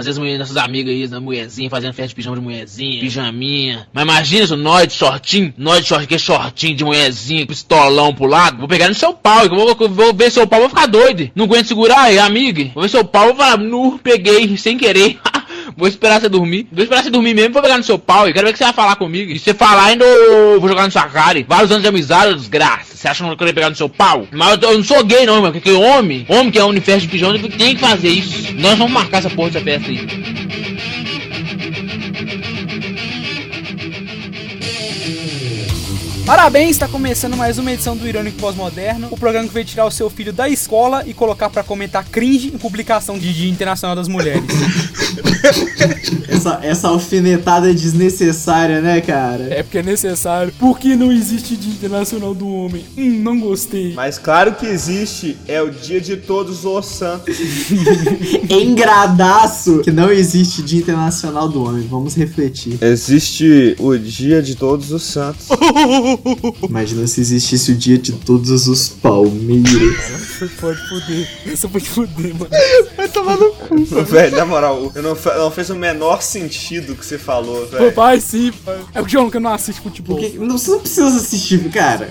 Às vezes mulher, nossas amigas aí, da mulherzinha, fazendo festa de pijama de mulherzinha, pijaminha. Mas imagina isso, nós de shortinho, nós de short, que shortinho de mulherzinha, pistolão pro lado. Vou pegar no seu pau, eu vou, vou ver seu pau, vou ficar doido. Não aguento segurar aí, amiga. Vou ver seu pau, vou falar, nu, peguei, sem querer. Vou esperar você dormir. Vou esperar você dormir mesmo, vou pegar no seu pau e quero ver que você vai falar comigo. E você falar ainda, eu vou jogar na sua cara. E vários anos de amizade, desgraça. Você acha que eu não quero pegar no seu pau? Mas eu, eu não sou gay não, mano. Porque homem, homem que é universo de pijama, tem que fazer isso. Nós vamos marcar essa porra dessa festa aí. Parabéns, está começando mais uma edição do Irônico Pós-Moderno, o programa que vai tirar o seu filho da escola e colocar para comentar cringe em publicação de Dia Internacional das Mulheres. essa, essa alfinetada desnecessária, né, cara? É porque é necessário. Porque não existe Dia Internacional do Homem. Hum, não gostei. Mas claro que existe, é o dia de todos os santos. Engradaço que não existe Dia Internacional do Homem. Vamos refletir. Existe o dia de todos os santos. Imagina se existisse o dia de todos os Palmeiras. Essa pode foder. Essa pode foder, mano. Vai tomar no cu. Velho, na moral, eu não, não fez o menor sentido o que você falou, velho. Pai, sim, pai. É o João que não assiste futebol. Porque não, você não precisa assistir, cara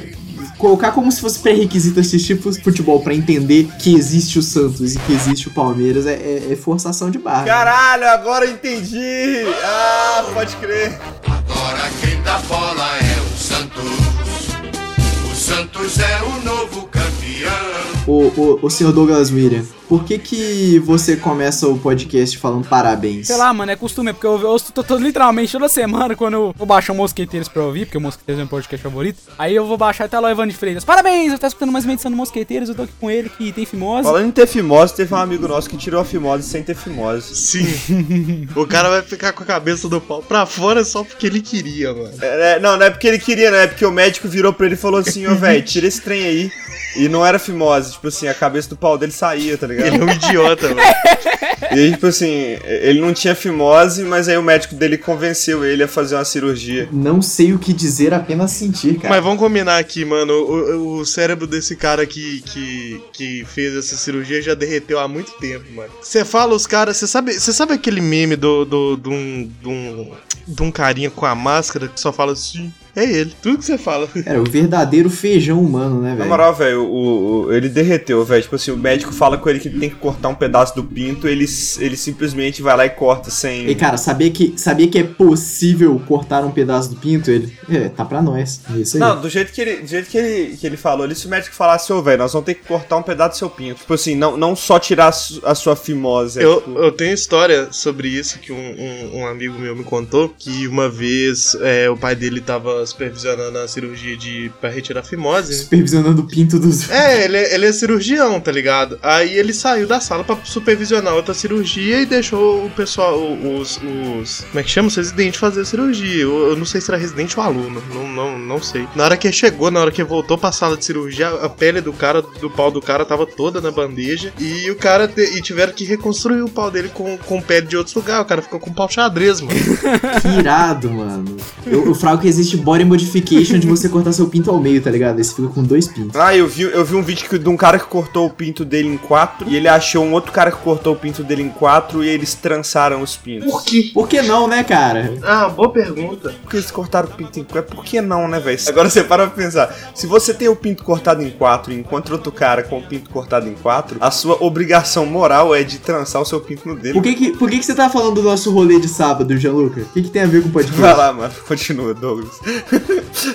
colocar como se fosse pré-requisito assistir futebol para entender que existe o Santos e que existe o Palmeiras é, é, é forçação de barra. Caralho, agora eu entendi! Ah, pode crer. Agora quem dá bola é Santos. O Santos é o novo campeão. O, o, o senhor Douglas Miriam, por que que você começa o podcast falando parabéns? Sei lá, mano, é costume, porque eu, eu, tô, tô, literalmente toda semana quando eu vou baixar o Mosqueteiros pra ouvir, porque o Mosqueteiros é meu podcast favorito, aí eu vou baixar até lá o Evandro de Freitas. Parabéns, eu tô escutando mais uma edição do Mosqueteiros, eu tô aqui com ele que tem fimose. Falando em ter fimose, teve um amigo nosso que tirou a fimose sem ter fimose. Sim. o cara vai ficar com a cabeça do pau pra fora só porque ele queria, mano. É, é, não, não é porque ele queria, não é porque o médico virou pra ele e falou assim, ô oh, velho, tira esse trem aí. E não era fimose, tipo assim, a cabeça do pau dele saía, tá ligado? Ele é um idiota, mano. E aí, tipo assim, ele não tinha fimose, mas aí o médico dele convenceu ele a fazer uma cirurgia. Não sei o que dizer, apenas sentir, cara. Mas vamos combinar aqui, mano. O, o cérebro desse cara que, que, que fez essa cirurgia já derreteu há muito tempo, mano. Você fala os caras, você sabe, você sabe aquele meme do, do, do, um, do, um, de um carinha com a máscara que só fala assim. É ele. Tudo que você fala. Era o verdadeiro feijão humano, né, velho? Na moral, velho, o, o, ele derreteu, velho. Tipo assim, o médico fala com ele que tem que cortar um pedaço do pinto, ele, ele simplesmente vai lá e corta sem. E cara, sabia que, sabia que é possível cortar um pedaço do pinto? Ele. É, tá pra nós. É isso aí. Não, do jeito que ele, do jeito que ele, que ele falou ali, se o médico falasse, ô, velho, nós vamos ter que cortar um pedaço do seu pinto. Tipo assim, não, não só tirar a, su, a sua fimose. É, eu, tipo... eu tenho história sobre isso que um, um, um, amigo meu me contou, que uma vez é, o pai dele tava supervisionando a cirurgia de pra retirar a fimose. Supervisionando o pinto dos. É, ele, ele é cirurgião, tá ligado? Aí ele saiu da sala pra supervisionar outra cirurgia e deixou o pessoal, os. os como é que chama? Os residentes fazer a cirurgia. Eu, eu, não sei se era residente ou aluno, não, não, não sei. Na hora que chegou, na hora que voltou pra sala de cirurgia, a pele do cara, do pau do cara tava toda na bandeja e o cara. Te, e tiveram que reconstruir o pau dele com, com pele de outro lugar. O cara ficou com pau xadrez, mano. que irado, mano. Eu, eu frago que existe body modification de você cortar seu pinto ao meio, tá ligado? Esse fica com dois pintos. Ah, eu vi, eu vi um vídeo que, de um cara que cortou o pinto dele em quatro e ele achou um outro cara que cortou o pinto dele em quatro e eles trançaram os pintos. Por quê? Por que não, né, cara? Ah, boa pergunta. Por que eles cortaram o pinto em quatro? Por que não, né, velho? Agora você para pra pensar. Se você tem o pinto cortado em quatro e encontra outro cara com o pinto cortado em quatro, a sua obrigação moral é de trançar o seu pinto no dele. Por que, que, por que, que você tá falando do nosso rolê de sábado, Gianluca? O que, que tem a ver com o podcast? Vai lá, mano. Continua, Douglas.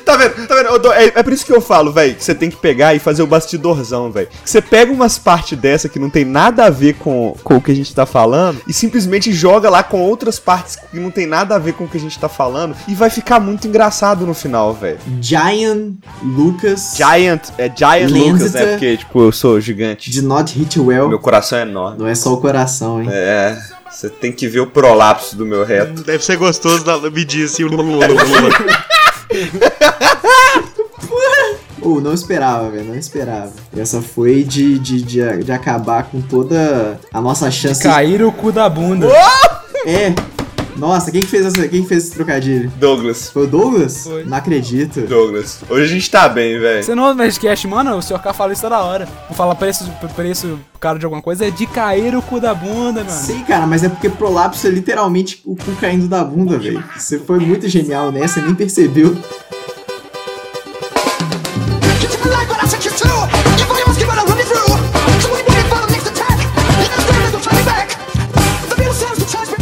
Tá vendo? Tá vendo? É, é por isso que eu falo, velho, que você tem que pegar e fazer o bastidorzão, velho. Você pega umas partes dessa que não tem nada a ver com, com o que a gente tá falando e simplesmente joga lá com outras partes que não tem nada a ver com o que a gente tá falando e vai ficar muito engraçado no final, velho. Giant Lucas. Giant, é Giant Lucas, né? Porque, tipo, eu sou gigante. De not hit well. Meu coração é enorme. Não é só o coração, hein? É. Você tem que ver o prolapso do meu reto. Deve ser gostoso da medir assim. Uh, não esperava, velho, não esperava. Essa foi de, de, de, de, acabar com toda a nossa chance. De cair o cu da bunda. É. Nossa, quem que fez, essa, quem que fez esse trocadilho? Douglas. Foi o Douglas? Foi. Não acredito. Douglas. Hoje a gente tá bem, velho. Você não ouve Nerdcast, mano? O senhor K fala isso toda hora. Vou falar preço, preço caro de alguma coisa, é de cair o cu da bunda, mano. Sim, cara, mas é porque prolapso é literalmente o cu caindo da bunda, velho. Você foi muito genial nessa, nem percebeu.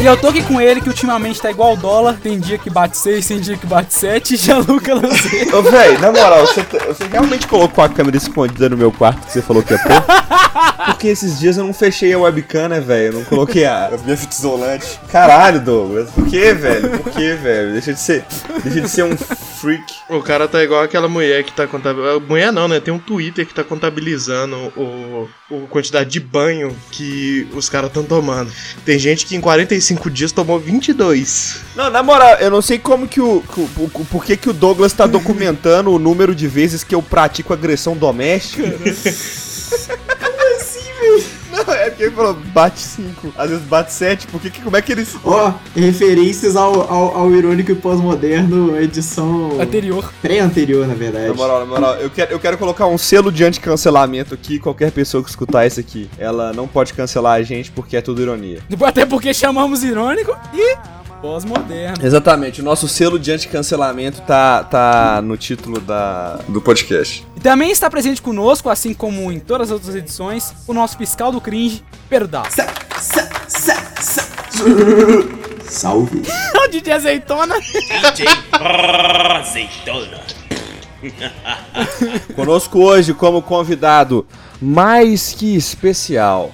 E eu tô aqui com ele, que ultimamente tá igual o dólar. Tem dia que bate 6, tem dia que bate 7. Gianluca Lancei. Ô, velho, na moral, você, tá- você realmente colocou a câmera escondida no meu quarto que você falou que ia pôr? Porque esses dias eu não fechei a webcam, né, velho? Eu não coloquei a, a minha fita isolante. Caralho, Douglas. Por que, velho? Por que, velho? Deixa de ser. Deixa de ser um freak. O cara tá igual aquela mulher que tá contabilizando. Mulher não, né? Tem um Twitter que tá contabilizando o, o quantidade de banho que os caras estão tomando. Tem gente que em 45 dias tomou 22. Não, na moral, eu não sei como que o. que o- o- por que, que o Douglas tá documentando o número de vezes que eu pratico agressão doméstica. Não, é porque ele falou bate 5, às vezes bate 7, por que, como é que eles. Ó, referências ao, ao, ao irônico e pós-moderno, edição Anterior. pré-anterior, na verdade. Na moral, na moral, eu quero, eu quero colocar um selo de anti-cancelamento aqui. Qualquer pessoa que escutar isso aqui, ela não pode cancelar a gente porque é tudo ironia. Até porque chamamos irônico e pós-moderno. Exatamente, o nosso selo de anti-cancelamento tá, tá no título da, do podcast. E também está presente conosco, assim como em todas as outras edições, o nosso fiscal do cringe, Perdão. Sa, sa, sa, sa. Salve. o DJ Azeitona. Conosco hoje como convidado mais que especial.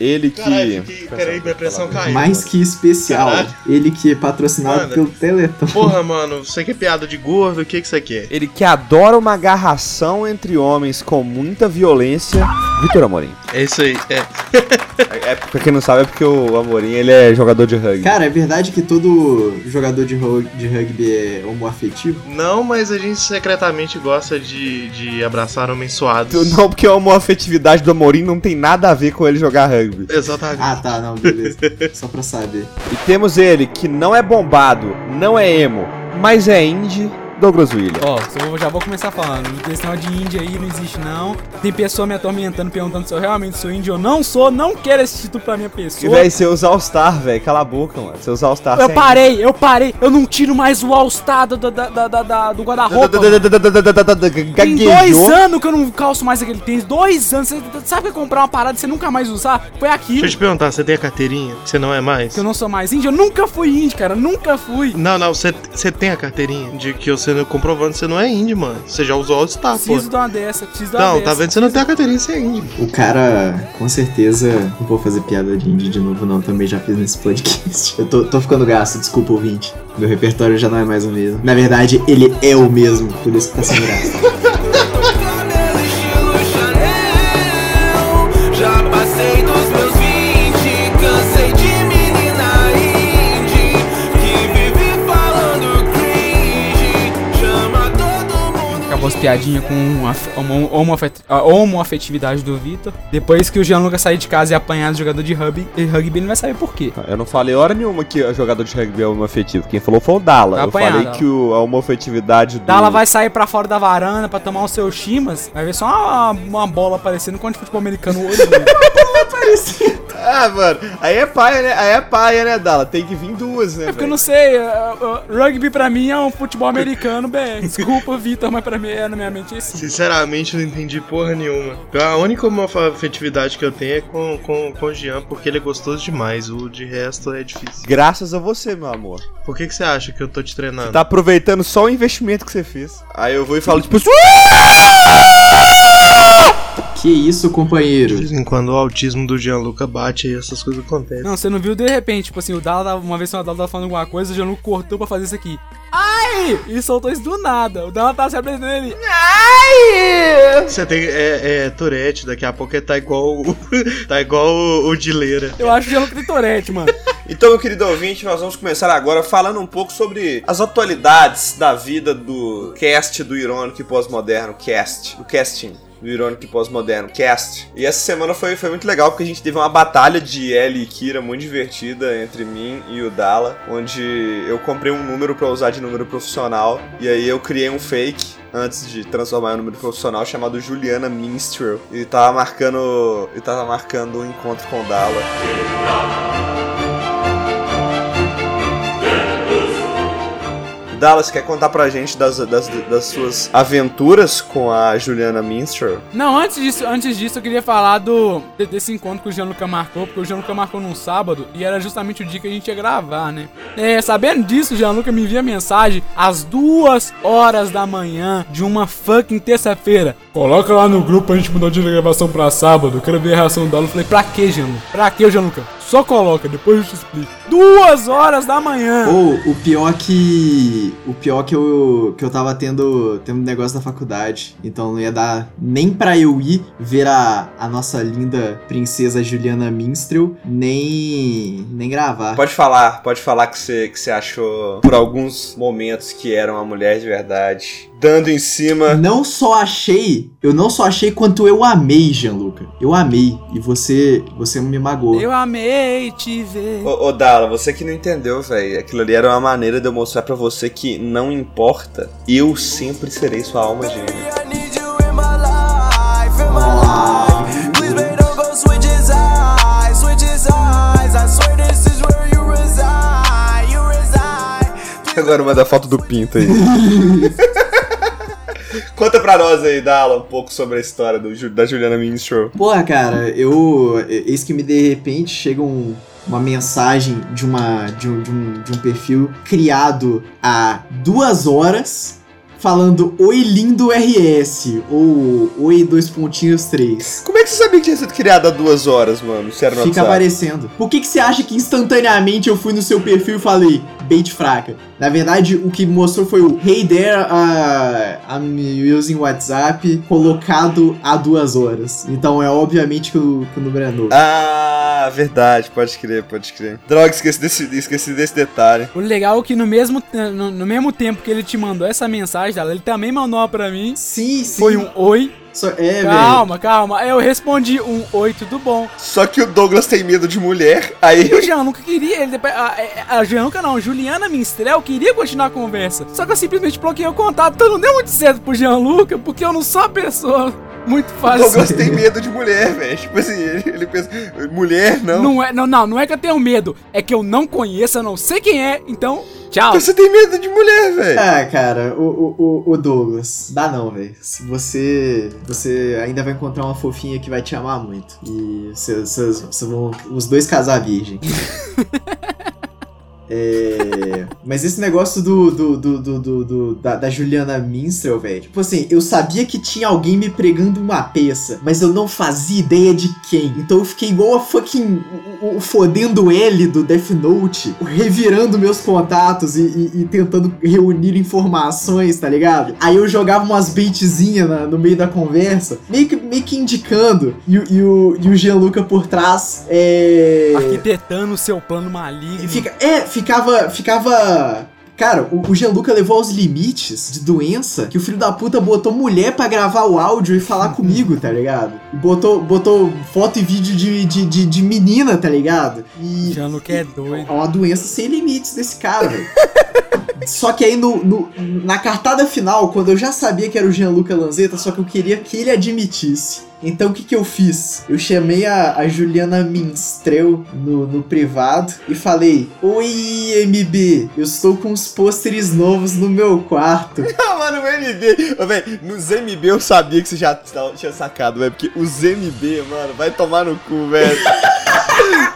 Ele que. Caralho, que, peraí, minha pressão caiu. Mais que especial. Caralho. Ele que é patrocinado Manda. pelo Teleton. Porra, mano, você quer piada de gordo? O que que você quer? Ele que adora uma agarração entre homens com muita violência. Vitor Amorim. É isso aí, é. É, pra quem não sabe, é porque o Amorim ele é jogador de rugby. Cara, é verdade que todo jogador de, de rugby é homoafetivo? Não, mas a gente secretamente gosta de, de abraçar homens suados. Não, porque a homoafetividade do Amorim não tem nada a ver com ele jogar rugby. Exatamente. Ah, tá, não, beleza. Só pra saber. E temos ele que não é bombado, não é emo, mas é indie, Douglas William. Ó, eu já vou começar falando. Esse negócio de índia aí não existe, não. Tem pessoa me atormentando, perguntando se eu realmente sou índio. Eu não sou, não quero esse título pra minha pessoa. véi, você usa All-Star, velho. Cala a boca, mano. Você usa All-Star Eu parei, eu parei. Eu não tiro mais o All-Star do, da- do guarda-roupa. Tem dois anos que eu não calço mais aquele tênis. Dois anos. Você sabe que comprar uma parada e você nunca mais usar? Foi aqui. Deixa eu te perguntar, você tem a carteirinha? Você não é mais? Que eu não sou mais índio. Eu nunca fui índio, cara. Nunca fui. Não, não, você, você tem a carteirinha de que você não comprovando que você não é índio, mano. Você já usou All-Star, pô. Preciso de uma dessa. Preciso de uma Não, dessa. tá vendo? Você não tem a carteirinha, você é índio. O cara, com certeza, não vou fazer piada de indie de novo, não. Também já fiz nesse podcast. Eu tô, tô ficando gasto, desculpa, ouvinte. Meu repertório já não é mais o mesmo. Na verdade, ele é o mesmo, por isso que tá sendo gasto. Piadinhas com a, homo- a homoafetividade do Vitor. Depois que o Gianluca sair de casa e apanhar de jogador de rugby, e rugby ele não vai saber por quê. Eu não falei hora nenhuma que o jogador de rugby é homoafetivo. Quem falou foi o Dala. Tá eu apanhado, falei Dala. que o, a homoafetividade do. Dala vai sair pra fora da varanda pra tomar os seus chimas. Vai ver só uma, uma bola aparecendo quando futebol americano o olho dele. Ah, mano. Aí é paia, né? Aí é paia, né, Dala? Tem que vir duas, né? É porque eu velho? não sei, é, é, rugby pra mim é um futebol americano, BR. Desculpa, Vitor, mas pra mim é na minha mente assim. Sinceramente, não entendi porra nenhuma. A única afetividade que eu tenho é com, com, com o Jean, porque ele é gostoso demais. O de resto é difícil. Graças a você, meu amor. Por que, que você acha que eu tô te treinando? Tá aproveitando só o investimento que você fez. Aí eu vou e falo, tipo, que isso, De companheiro? vez em quando o autismo do Gianluca bate e essas coisas acontecem. Não, você não viu de repente, tipo assim, o Dala, uma vez o Dala tava falando alguma coisa, o Gianluca cortou pra fazer isso aqui. Ai! E soltou isso do nada. O Dala tava se apresentando ele. Ai! Você tem. É, é Tourette, daqui a pouco ele tá igual. o- tá igual o, o Dileira. Eu acho que o Gianluca tem Torete, mano. Então, meu querido ouvinte, nós vamos começar agora falando um pouco sobre as atualidades da vida do cast do Irônico e Pós-Moderno, cast, do casting. Do Irônico Pós-Moderno Cast. E essa semana foi, foi muito legal porque a gente teve uma batalha de Ellie e Kira muito divertida entre mim e o Dala, onde eu comprei um número pra usar de número profissional e aí eu criei um fake antes de transformar em um número profissional chamado Juliana Minstrel e tava marcando e tava marcando um encontro com o Dala. Dallas, quer contar pra gente das, das, das suas aventuras com a Juliana Minstrel? Não, antes disso, antes disso eu queria falar do de- desse encontro que o Gianluca marcou, porque o Gianluca marcou num sábado e era justamente o dia que a gente ia gravar, né? É, sabendo disso, o Gianluca me envia mensagem às duas horas da manhã de uma fucking terça-feira. Coloca lá no grupo pra gente dia da gravação pra sábado, quero ver a reação dela. Eu falei, pra que, Gianluca? Pra que, Gianluca? Só coloca, depois eu te explico. Duas horas da manhã! Ou o pior que. O pior que eu, que eu tava tendo, tendo um negócio da faculdade. Então não ia dar nem pra eu ir ver a, a nossa linda princesa Juliana Minstrel, nem. nem gravar. Pode falar, pode falar que você, que você achou por alguns momentos que era uma mulher de verdade. Dando em cima. Não só achei, eu não só achei quanto eu amei, Gianluca. Eu amei. E você, você me magoou. Eu amei te ver. Ô, ô Dala, você que não entendeu, velho. Aquilo ali era uma maneira de eu mostrar pra você que não importa, eu sempre serei sua alma gêmea. Agora manda a foto do pinto aí. Conta pra nós aí, Dala, um pouco sobre a história do da Juliana Minstrel. Porra, cara, eu. Eis que me de repente chega um- uma mensagem de, uma, de, um, de, um, de um perfil criado há duas horas falando Oi lindo RS ou Oi dois pontinhos três. Como é que você sabia que tinha sido criada há duas horas, mano? Se era Fica WhatsApp? aparecendo. Por que, que você acha que instantaneamente eu fui no seu perfil e falei bait fraca? Na verdade, o que mostrou foi o Hey there, uh, I'm using WhatsApp colocado há duas horas. Então é obviamente que o, que o número é novo. Ah, verdade, pode crer, pode crer. Droga, esqueci desse, esqueci desse detalhe. O legal é que no mesmo, no, no mesmo tempo que ele te mandou essa mensagem, dela, ele também mandou uma pra mim. Sim, sim. Foi um oi. Só- é, velho. calma, calma. Aí eu respondi um oi, tudo bom. Só que o Douglas tem medo de mulher, E o aí. Gianluca queria, ele, a, a, a Gianluca não, Juliana Minstrel queria continuar a conversa. Só que eu simplesmente bloqueei o contato, então não deu muito certo pro Gianluca, porque eu não sou uma pessoa muito O fácil. Douglas tem medo de mulher, velho. Tipo assim, ele, ele pensa, mulher não. Não é, não, não, não é que eu tenho medo, é que eu não conheço, eu não sei quem é, então, tchau. Você tem medo de mulher, velho. Ah, cara, o, o, o- o Douglas, dá não, velho. Se você. Você ainda vai encontrar uma fofinha que vai te amar muito. E vocês vocês vão. Os dois casar virgem. É, mas esse negócio do, do, do, do, da, da Juliana Minstrel, velho. Tipo assim, eu sabia que tinha alguém me pregando uma peça, mas eu não fazia ideia de quem. Então eu fiquei igual a fucking. O, o fodendo L do Death Note, revirando meus contatos e, e- e tentando reunir informações, tá ligado? Aí eu jogava umas baitzinhas no meio da conversa, meio que, meio que indicando. E, o- e o, e o Gianluca por trás é. Arquitetando o seu plano maligno. E Fica, é, ficava. Ficava. Cara, o, o Gianluca levou aos limites de doença que o filho da puta botou mulher pra gravar o áudio e falar comigo, tá ligado? Botou, botou foto e vídeo de, de, de, de menina, tá ligado? E. Gianluca é doido. É uma doença sem limites desse cara, velho. Só que aí no, no- na cartada final, quando eu já sabia que era o Gianluca Lanzetta, só que eu queria que ele admitisse. Então o que, que eu fiz? Eu chamei a, a Juliana Minstrel no, no privado e falei: Oi, MB, eu estou com uns pôsteres novos no meu quarto. Ah, mano, o MB. Velho, nos MB eu sabia que você já tinha sacado, velho. Porque os MB, mano, vai tomar no cu, velho.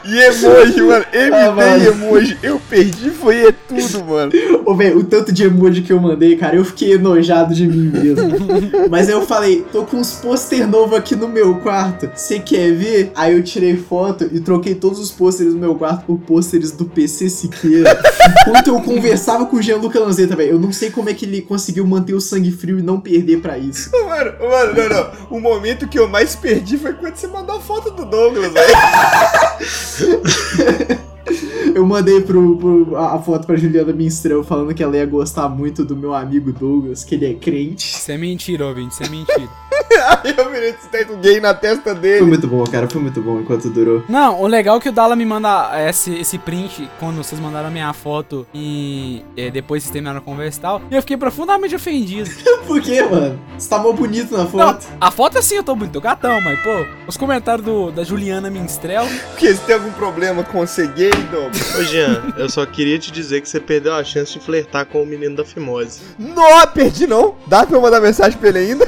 E emoji, mano. MB Ah, e emoji. Eu perdi, foi é tudo, mano. Ô, velho, o tanto de emoji que eu mandei, cara, eu fiquei enojado de mim mesmo. Mas aí eu falei, tô com uns pôster novos aqui no meu quarto. Você quer ver? Aí eu tirei foto e troquei todos os pôsteres do meu quarto por pôsteres do PC Siqueira. Enquanto eu conversava com o Gianluca Lanzetta, velho. Eu não sei como é que ele conseguiu manter o sangue frio e não perder pra isso. Mano, mano, não, não. O momento que eu mais perdi foi quando você mandou a foto do Douglas, velho. Eu mandei pro, pro- a a foto pra Juliana Minstrel falando que ela ia gostar muito do meu amigo Douglas, que ele é crente. Isso é mentira, ouvinte, isso é mentira. Aí eu virei escrito gay na testa Foi dele. muito bom, cara. Foi muito bom enquanto durou. Não, o legal é que o Dala me manda esse, esse print quando vocês mandaram a minha foto e é, depois vocês terminaram a conversa e tal. E eu fiquei profundamente ofendido. Por quê, mano? Você tá mal bonito na Não, foto. a foto assim eu tô muito gatão, mas pô, os comentários do, da Juliana Minstrel. Porque você tem algum problema com ser gay, Douglas? Ô Jean, eu só queria te dizer que você perdeu a chance de flertar com o menino da Fimose. Não, perdi não. Dá pra eu mandar mensagem pra ele ainda?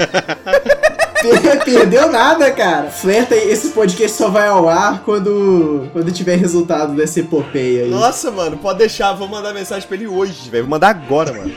Per- Perdeu nada, cara. Flerta esse podcast só vai ao ar quando, quando tiver resultado dessa epopeia aí. Nossa, mano, pode deixar. Vou mandar mensagem pra ele hoje, velho. Vou mandar agora, mano.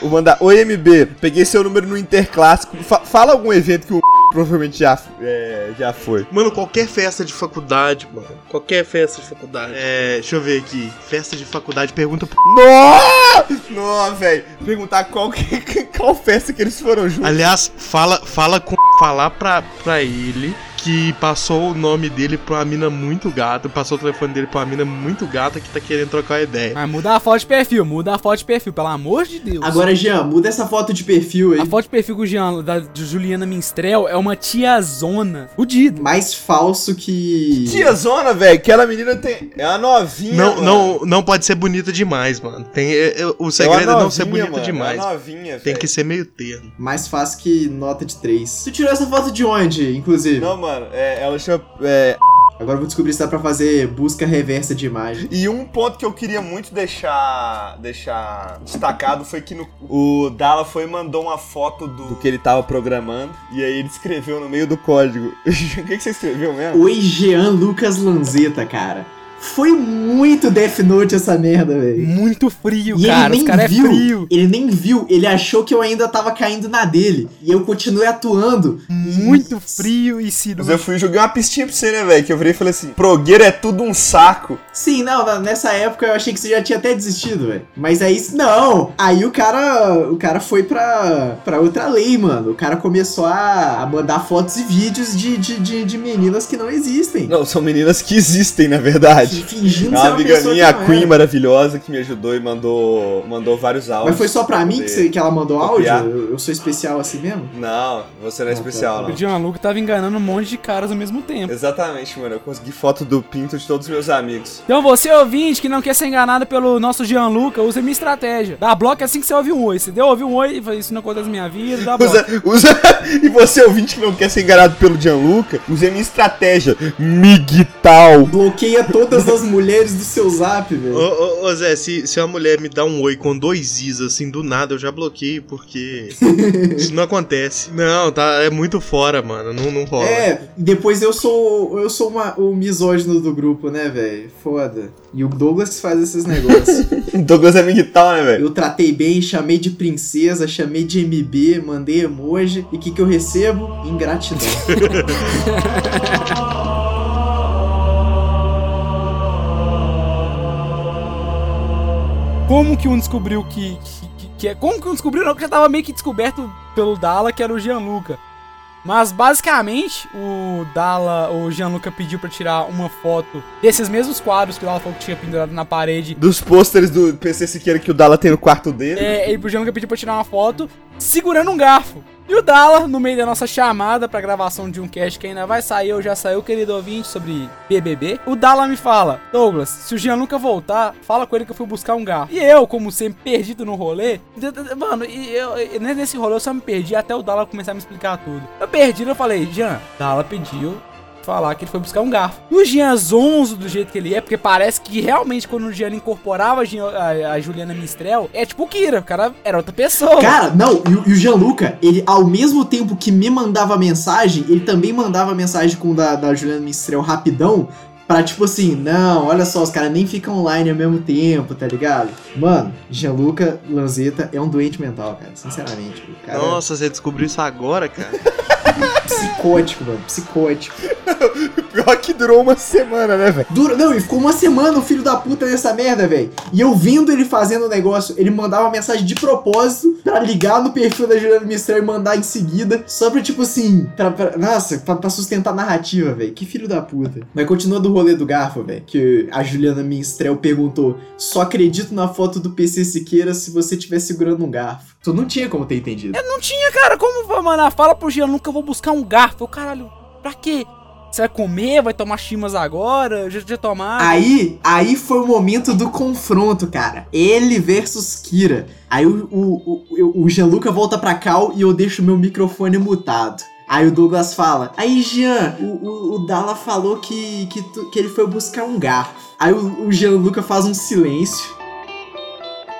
Vou mandar. Oi, MB. Peguei seu número no Interclássico. Fa- fala algum evento que o provavelmente já, é, já foi. Mano, qualquer festa de faculdade, mano. Qualquer festa de faculdade. É, deixa eu ver aqui. Festa de faculdade, pergunta pro. Nossa! Nossa, velho. Perguntar qual, que, qual festa que eles foram juntos. Aliás, fala, fala com. Falar pra, pra ele que passou o nome dele pra uma mina muito gata. Passou o telefone dele pra uma mina muito gata que tá querendo trocar ideia. Mas muda a foto de perfil, muda a foto de perfil, pelo amor de Deus. Agora, Jean, muda essa foto de perfil aí. A foto de perfil com o Jean, da de Juliana Minstrel é uma tiazona. Fudida. Mais falso que. Tia Zona, velho, aquela menina tem. É uma novinha. Não, mano. não, não pode ser bonita demais, mano. Tem, é, é, o É segredo é não ser novinha, bonita mano, demais. É uma novinha, Tem velho. que ser meio termo. Mais fácil que nota de 3. Tu tirou essa foto de onde, inclusive? Não, mano, é, ela chama. é, Agora eu vou descobrir se dá pra fazer busca reversa de imagem. E um ponto que eu queria muito deixar, deixar destacado foi que no- o Dala foi e mandou uma foto do, do que ele tava programando. E aí ele escreveu no meio do código. o que, que você escreveu mesmo? Oi, Jean Lucas Lanzetta, cara. Foi muito Death Note essa merda, velho. Muito frio, E cara. ele nem caras é viu, frio. ele nem viu, ele achou que eu ainda tava caindo na dele. E eu continuei atuando. Muito frio e cirúrgico. Mas eu fui jogar uma pistinha pra você, né, velho? Que eu virei e falei assim: Progueiro é tudo um saco. Sim, não, nessa época eu achei que você já tinha até desistido, velho. Mas aí, não. Aí o cara, o cara foi pra, pra outra lei, mano. O cara começou a, a mandar fotos e vídeos de, de, de, de meninas que não existem. Não, são meninas que existem, na verdade. Fingindo É uma uma amiga minha, a Queen era. maravilhosa, que me ajudou e mandou, mandou vários áudios. Mas foi só pra mim que, você- que ela mandou copiar. áudio? Eu, eu sou especial assim mesmo? Não, você não é especial, O não. Jean-Luc tava enganando um monte de caras ao mesmo tempo. Exatamente, mano. Eu consegui foto do pinto de todos os meus amigos. Então você ouvinte que não quer ser enganado pelo nosso Gianluca, usa a minha estratégia. Dá bloco assim que você ouve um oi. Se deu ouvir um oi e fala, isso não acontece na minha vida, dá bloco. Usa, usa, e você, ouvinte que não quer ser enganado pelo Gianluca, use a minha estratégia. Miguel. Bloqueia todas as mulheres do seu zap, Ô, velho. ô, ô, Zé, se, se uma mulher me dá um oi com dois is assim do nada, eu já bloqueio, porque isso não acontece. Não, tá, é muito fora, mano. Não, não rola. É, depois eu sou eu sou uma, o misógino do grupo, né, velho? Foda. E o Douglas faz esses negócios. Douglas é Miguel, né, velho? eu tratei bem, chamei de princesa, chamei de MB, mandei emoji. E o que, que eu recebo? Ingratidão. Como que um descobriu que, que, que- é. Como que um descobriu? Não, que já tava meio que descoberto pelo Dala, que era o Gianluca. Mas basicamente, o Dala, o Gianluca pediu pra tirar uma foto desses mesmos quadros que o Dala falou que tinha pendurado na parede. Dos pôsteres do PC Siqueira que o Dala tem no quarto dele. É, ele pro Gianluca pediu pra tirar uma foto segurando um garfo. E o Dala, no meio da nossa chamada pra gravação de um cast que ainda vai sair, ou já saiu, querido ouvinte, sobre BBB, o Dala me fala, Douglas, se o Gianluca voltar, fala com ele que eu fui buscar um garfo. E eu, como sempre, perdido no rolê, mano, e eu, nesse rolê eu só me perdi até o Dala começar a me explicar tudo. Eu perdi, eu falei, Jean, Dala pediu falar que ele foi buscar um garfo. O Jean zonzo do jeito que ele é, porque parece que realmente quando o Jean incorporava a, Juliana Mistrel, é tipo o Kira, o cara era outra pessoa. Cara, não, e, e o Gianluca, ele ao mesmo tempo que me mandava mensagem, ele também mandava mensagem com o da, da Juliana Mistrel rapidão. Pra tipo assim, não, olha só, os caras nem ficam online ao mesmo tempo, tá ligado? Mano, Gianluca Lanzetta é um doente mental, cara, sinceramente. O cara Nossa, você descobriu isso agora, cara? é psicótico, mano, psicótico. pior que durou uma semana, né, velho? Dura, não, e ficou uma semana o filho da puta nessa merda, velho. E eu vendo ele fazendo o negócio, ele mandava uma mensagem de propósito pra ligar no perfil da Juliana Mistrel e mandar em seguida, só pra, tipo assim, pra, pra- nossa, pra, pra sustentar a narrativa, velho. Que filho da puta. Mas continua do rolê do garfo, velho, que a Juliana Mistrel perguntou, só acredito na foto do PC Siqueira se você estiver segurando um garfo. Tu não tinha como ter entendido. Eu não tinha, cara. Como vai, mano? Fala pro Gianluca eu vou buscar um garfo. Eu, caralho, pra quê? Você vai comer? Vai tomar chimas agora? Já tinha tomado? Aí, aí foi o momento do confronto, cara. Ele versus Kira. Aí o, o, o, o Gianluca volta pra Cal e eu deixo meu microfone mutado. Aí o Douglas fala: Aí, Jean, o, o, o Dala falou que, que, tu- que ele foi buscar um garfo. Aí o, o Gianluca faz um silêncio.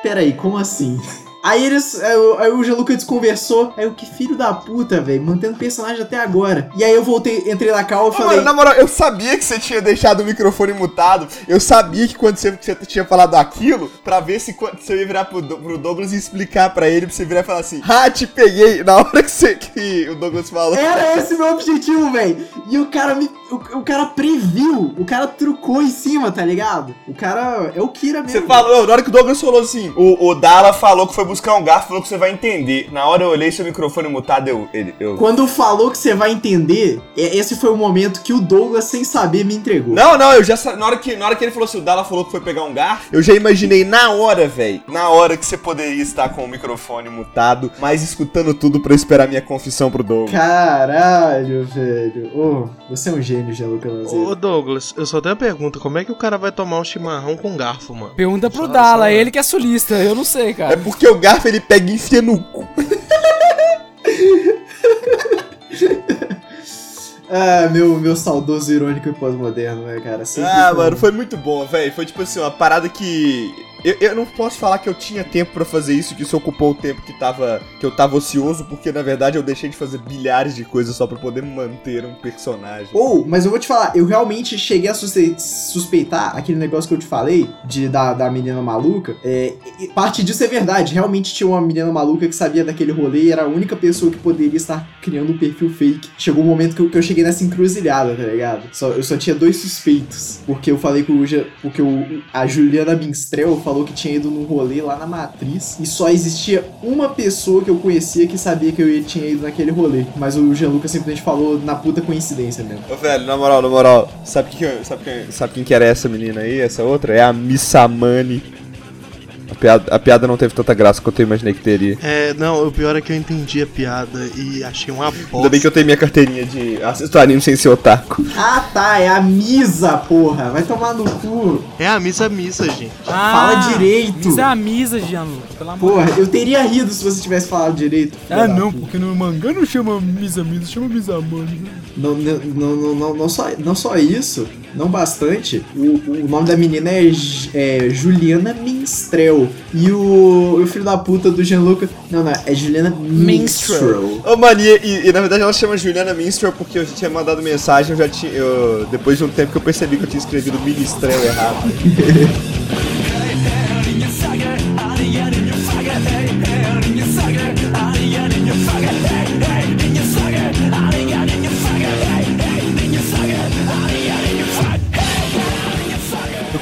Peraí, como assim? Aí eles. Aí, o- aí o Gianluca desconversou. Aí o que filho da puta, velho. Mantendo personagem até agora. E aí eu voltei, entrei na Cal e falei. mano, na moral, eu sabia que você tinha deixado o microfone mutado. Eu sabia que quando você, você tinha falado aquilo, pra ver se você ia virar pro, pro Douglas e explicar pra ele, pra você virar e falar assim: Ah, te peguei. Na hora que, você, que o Douglas falou. Era esse meu objetivo, velho. E o cara me. O, o cara previu. O cara trucou em cima, tá ligado? O cara é o Kira mesmo. Você falou, na hora que o Douglas falou assim, o, o Dala falou que foi buscar um garfo, falou que você vai entender. Na hora eu olhei seu microfone mutado, eu. Ele, eu... Quando falou que você vai entender, é- esse foi o momento que o Douglas, sem saber, me entregou. Não, não, eu já sa- na hora que na hora que ele falou assim, o Dala falou que foi pegar um garfo, eu já imaginei na hora, velho, na hora que você poderia estar com o microfone mutado, mas escutando tudo pra esperar minha confissão pro Douglas. Caralho, velho. Ô, você é um gênio, Gianluca Ô Lanzeiro. Douglas, eu só tenho a pergunta: como é que o cara vai tomar um chimarrão com garfo, mano? Pergunta pro Dala, só- ele que é sulista. Eu não sei, É cara. porque o garfo ele pega e enfia no cu. Ah, meu, meu saudoso irônico e pós-moderno, né, cara? Sempre Ah, foi. mano, foi muito bom, velho. Foi tipo assim, uma parada que. Eu, eu não posso falar que eu tinha tempo pra fazer isso, que isso ocupou o tempo que, tava, que eu tava ocioso, porque na verdade eu deixei de fazer bilhares de coisas só pra poder manter um personagem. Ou, mas eu vou te falar, eu realmente cheguei a suspe- suspeitar aquele negócio que eu te falei, de da, da menina maluca. É, parte disso é verdade. Realmente tinha uma menina maluca que sabia daquele rolê e era a única pessoa que poderia estar criando um perfil fake. Chegou um momento que eu, que eu cheguei nessa encruzilhada, tá ligado? Só, eu só tinha dois suspeitos. Porque eu falei com o. Porque o, a Juliana Minstrel falou que tinha ido num rolê lá na Matriz. E só existia uma pessoa que eu conhecia que sabia que eu tinha ido naquele rolê. Mas o Gianluca simplesmente falou na puta coincidência mesmo. Ô, velho, na moral, na moral, sabe, quem, sabe, quem, sabe quem que era essa menina aí, essa outra? É a Missamani. A piada, a piada não teve tanta graça quanto eu imaginei que teria. É, não, o pior é que eu entendi a piada e achei uma Ainda bosta. bem que eu tenho minha carteirinha de assisto anime sem ser otaku. Ah tá, é a Misa, porra. Vai tomar no cu. É a missa missa, gente. Fala direito. Isso é a misa, Gianluca. Pelo amor Porra, eu teria rido se você tivesse falado direito. Ah, não, porque no mangá não chama misa misa, chama misa mano. Não, não, não, não, não, não só, não só isso, não bastante. O, o nome da menina é, é Juliana Minstrel. E o, o filho da puta do Gianluca. Não, não, é Juliana Minstrel. Ô, mano, e, e- e, na verdade ela chama Juliana Minstrel porque eu já tinha mandado mensagem, eu já tinha. eu- depois de um tempo que eu percebi que eu tinha escrevido Ministrel errado.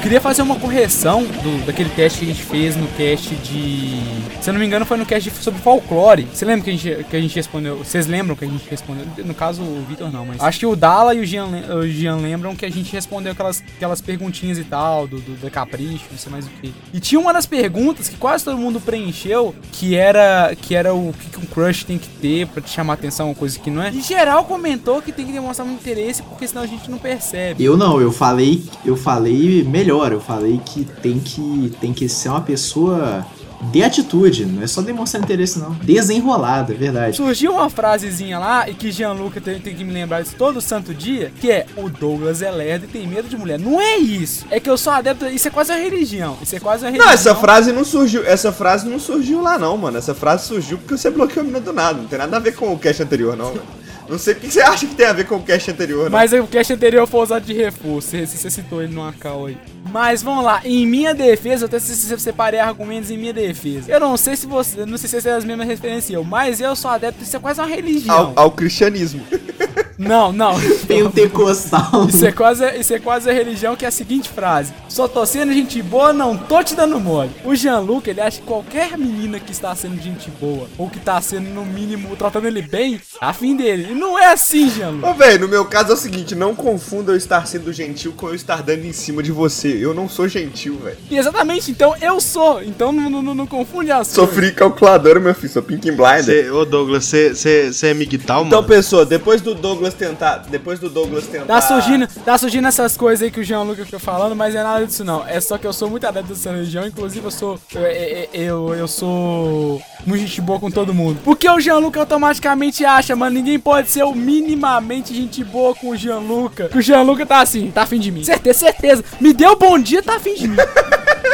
queria fazer uma correção do, daquele teste que a gente fez no cast de. Se eu não me engano, foi no cast de- sobre folclore. Você lembra que a gente, que a gente respondeu? Vocês lembram que a gente respondeu? No caso, o Vitor não, mas. Acho que o Dala e o lem- o lembram que a gente respondeu aquelas, aquelas perguntinhas e tal, do, do, da capricho, não sei mais o que. E tinha uma das perguntas que quase todo mundo preencheu, que era, que era o que, um crush tem que ter pra te chamar atenção, uma coisa que não é. Em geral, comentou que tem que demonstrar muito interesse, porque senão a gente não percebe. Eu não, eu falei, eu falei melhor, eu falei que tem que tem que ser uma pessoa de atitude, não é só demonstrar interesse não. Desenrolada, é verdade. Surgiu uma frasezinha lá e que Gianluca tem, tem que me lembrar disso todo santo dia, que é o Douglas é lerdo e tem medo de mulher. Não é isso. É que eu sou adepto. Isso é quase uma religião. Isso é quase uma religião. Não, essa frase não surgiu. Essa frase não surgiu lá, não, mano. Essa frase surgiu porque você bloqueou a menina do nada. Não tem nada a ver com o cast anterior, não, velho. Não sei o que você acha que tem a ver com o cast anterior, não. Mas o cast anterior foi usado de reforço. Você, você citou ele numa cal aí. Mas vamos lá, em minha defesa, eu até se- se- separei argumentos em minha defesa. Eu não sei se você. Não sei se vocês têm as mesmas referências eu, mas eu sou adepto, isso é quase uma religião. Ao, ao cristianismo. Não, não. Pentecostal. Isso é, quase, isso é quase a religião que é a seguinte frase: Só tô sendo gente boa, não tô te dando mole. O Jean-Luc, ele acha que qualquer menina que está sendo gente boa, ou que tá sendo, no mínimo, tratando ele bem, a fim dele. E não é assim, Jean-Luc. Ô, velho, no meu caso é o seguinte, não confunda eu estar sendo gentil com eu estar dando em cima de você. Eu não sou gentil, velho. Exatamente, então eu sou. Então não, não, não- confunde as free calculadora, meu filho, sou Pink Blinder. Cê, ô Douglas, você é migtal, Então, mano? pessoa, depois do Douglas tentar, depois do Douglas tentar... Tá surgindo, tá surgindo essas coisas aí que o Jean-Luc fica falando, mas é nada disso não. É só que eu sou muito adepto dessa religião, inclusive eu sou. Eu, eu, eu, eu sou. Muito gente boa com todo mundo. Porque o Jean-Luc automaticamente acha, mano, ninguém pode o minimamente gente boa com o Jean-Luc. Que o Jean-Luc tá assim, tá afim de mim. Certeza, certeza. Me deu bom dia, tá afim de mim.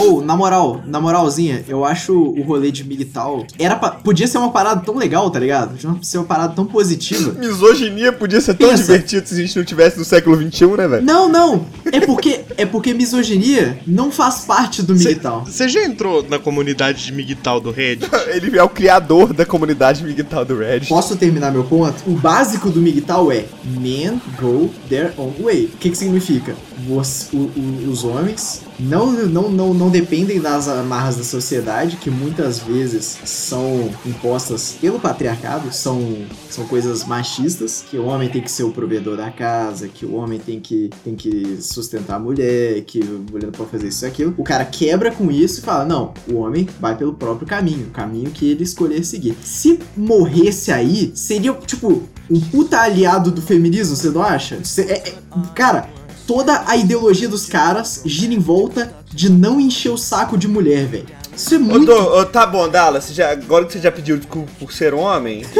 Ou, na moral, na moralzinha, eu acho o rolê de Migtal era pa- podia ser uma parada tão legal, tá ligado? Podia ser uma parada tão positiva. Misoginia podia ser tão Pensa. divertido se a gente não tivesse no século XXI, né, velho? Não, não. É porque é porque misoginia não faz parte do Migtal. Você já entrou na comunidade de migtal do Reddit? Ele é o criador da comunidade migtal do Red. Posso terminar meu ponto? O básico do Migtal é Men go their own way. O que, que significa? Os, o- o- os homens não, não, não, não dependem das amarras da sociedade, que muitas vezes são impostas pelo patriarcado, são, são coisas machistas, que o homem tem que ser o provedor da casa, que o homem tem que, tem que sustentar a mulher, que a mulher não pode fazer isso e aquilo. O cara quebra com isso e fala, não, o homem vai pelo próprio caminho, o caminho que ele escolher seguir. Se morresse aí, seria, tipo, um puta aliado do feminismo, você não acha? Cê- é- é- cara, toda a ideologia dos caras gira em volta de não encher o saco de mulher, velho. Isso é Ô, muito... Dô, ô, tá bom, Dallas, já- agora que você já pediu desculpa por ser homem, e,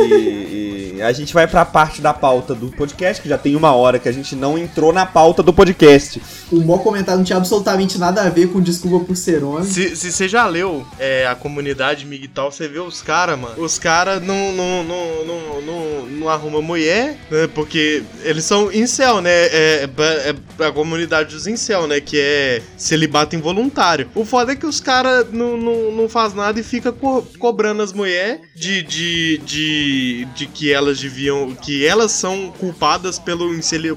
a gente vai pra parte da pauta do podcast, que já tem uma hora que a gente não entrou na pauta do podcast. O maior comentário não tinha absolutamente nada a ver com desculpa por ser homem. Se se você já leu é, a comunidade migtal, você vê os caras, mano. Os caras não, não, não, não, não, não arrumam mulher, né? Porque eles são incel, né? É, é, é a comunidade dos incel, né? Que é celibato involuntário. O foda é que os caras não, não, não faz nada e fica co- cobrando as mulheres de, de, de, de que elas deviam. que elas são culpadas pelo,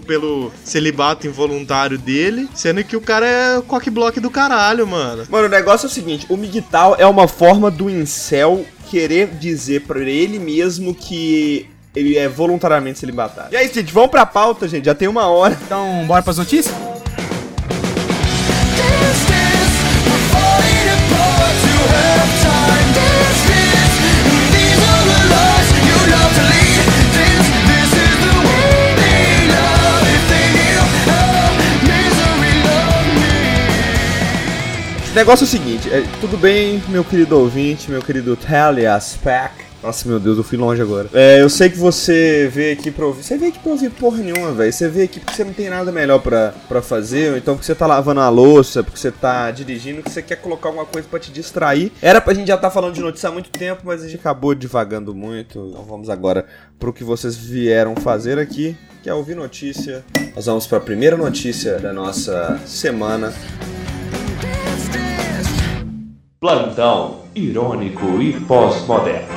pelo celibato involuntário dele, sendo que o cara é cockblock do caralho, mano. Mano, o negócio é o seguinte, o migtal é uma forma do incel querer dizer pra ele mesmo que ele é voluntariamente celibatário. E aí, gente, vamos pra pauta, gente, já tem uma hora. Então, bora pras notícias? Negócio é o seguinte, é, tudo bem, meu querido ouvinte, meu querido Talias. Nossa, meu Deus, eu fui longe agora. É, eu sei que você veio aqui pra ouvir. Você veio aqui pra ouvir porra nenhuma, velho. Você veio aqui porque você não tem nada melhor pra, pra fazer, ou então porque você tá lavando a louça, porque você tá dirigindo, que você quer colocar alguma coisa pra te distrair. Era pra gente já estar falando de notícia há muito tempo, mas a gente acabou divagando muito. Então vamos agora pro que vocês vieram fazer aqui, que é ouvir notícia. Nós vamos pra primeira notícia da nossa semana. Plantão irônico e pós-moderno.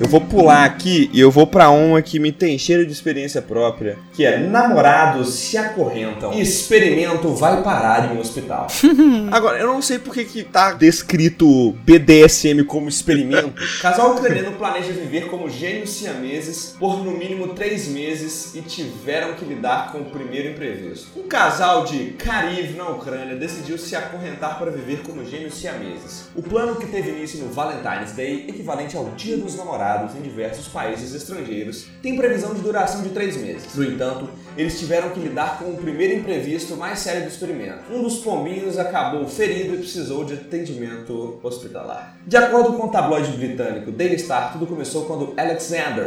Eu vou pular aqui e eu vou pra uma que me tem cheiro de experiência própria, que é namorados se acorrentam e experimento vai parar em um hospital. Agora, eu não sei por que tá descrito BDSM como experimento. Casal ucraniano planeja viver como gêmeos siameses por no mínimo três meses e tiveram que lidar com o primeiro imprevisto. Um casal de Kharkiv, na Ucrânia, decidiu se acorrentar para viver como gêmeos siameses. O plano que teve início no Valentine's Day, equivalente ao Dia dos Namorados em diversos países estrangeiros, tem previsão de duração de três meses. No entanto, eles tiveram que lidar com o primeiro imprevisto mais sério do experimento. Um dos pombinhos acabou ferido e precisou de atendimento hospitalar. De acordo com o tabloide britânico Daily Star, tudo começou quando Alexander.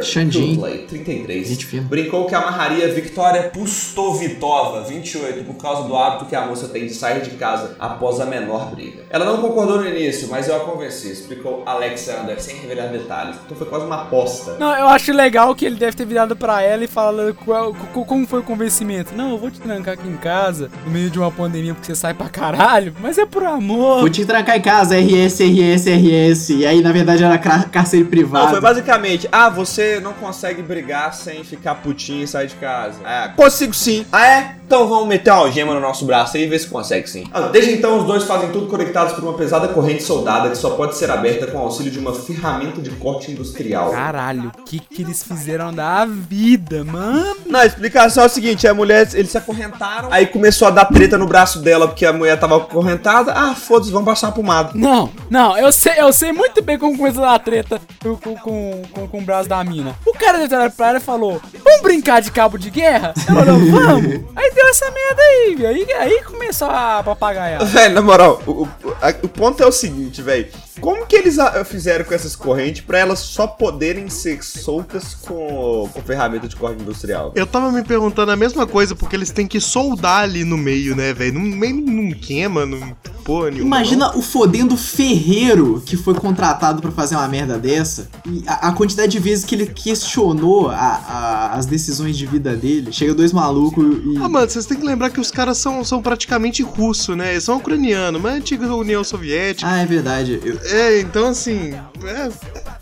Tudley, 33, Gente fina. brincou que amarraria Victoria Pustovitova, 28, por causa do hábito que a moça tem de sair de casa após a menor briga. Ela não concordou no início, mas eu a convenci, explicou Alexander sem revelar detalhes. Então foi quase uma aposta. Não, eu acho legal que ele deve ter virado pra ela e falado qual- co- como foi o convencimento. Não, eu vou te trancar aqui em casa, no meio de uma pandemia, porque você sai pra caralho, mas é por amor. Vou te trancar em casa, RS, RS, RS. E aí, na verdade, era cárcere privado. Não, foi basicamente, ah, você não consegue brigar sem ficar putinho e sair de casa. É, consigo sim. Ah, é? Então vamos meter uma algema no nosso braço aí e ver se consegue sim. Ah, desde então, os dois fazem tudo conectados por uma pesada corrente soldada que só pode ser aberta com o auxílio de uma ferramenta de corte industrial. Caralho, o que que eles fizeram da vida, mano? Não, a explicação é o seguinte, a mulher, eles se acorrentaram, aí começou a dar treta no braço dela porque a mulher tava acorrentada. Ah, foda-se, vamos passar a pomada. Não, não, eu sei, eu sei muito bem como começou a treta com, com, com, com, com o braço da mina. O cara deu olhar pra ela e falou: Vamos brincar de cabo de guerra? Ela falou, vamos. Aí deu essa merda aí, viu? Aí, aí começou a papagaiar. Velho, na moral, o, o, a- o ponto é o seguinte, velho. Como que eles ah, fizeram com essas correntes pra elas só poderem ser soltas com, com ferramenta de corte industrial? Eu tava me perguntando a mesma coisa, porque eles têm que soldar ali no meio, né, velho? No meio não queima, não porra nenhuma. Imagina o fodendo ferreiro que foi contratado pra fazer uma merda dessa. E a, a quantidade de vezes que ele questionou a- a- as decisões de vida dele. Chega dois malucos e. Ah, mano, vocês têm que lembrar que os caras são, são praticamente russos, né? Eles são ucranianos, mas é antiga União Soviética. Ah, é verdade. Eu- É, então assim. É,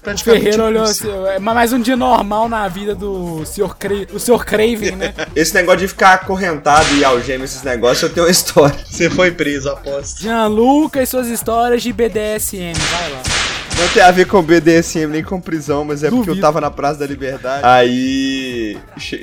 praticamente. Ferreira olhou russo. assim, é mais um dia normal na vida do Sr. Cra do Sr. Craven, né? Esse negócio de ficar acorrentado e algema esses negócios, eu tenho uma história. Você foi preso, aposto. Gianluca e suas histórias de BDSM, vai lá. Não tem a ver com BDSM nem com prisão, mas é porque eu Duvido. tava na Praça da Liberdade. Aí.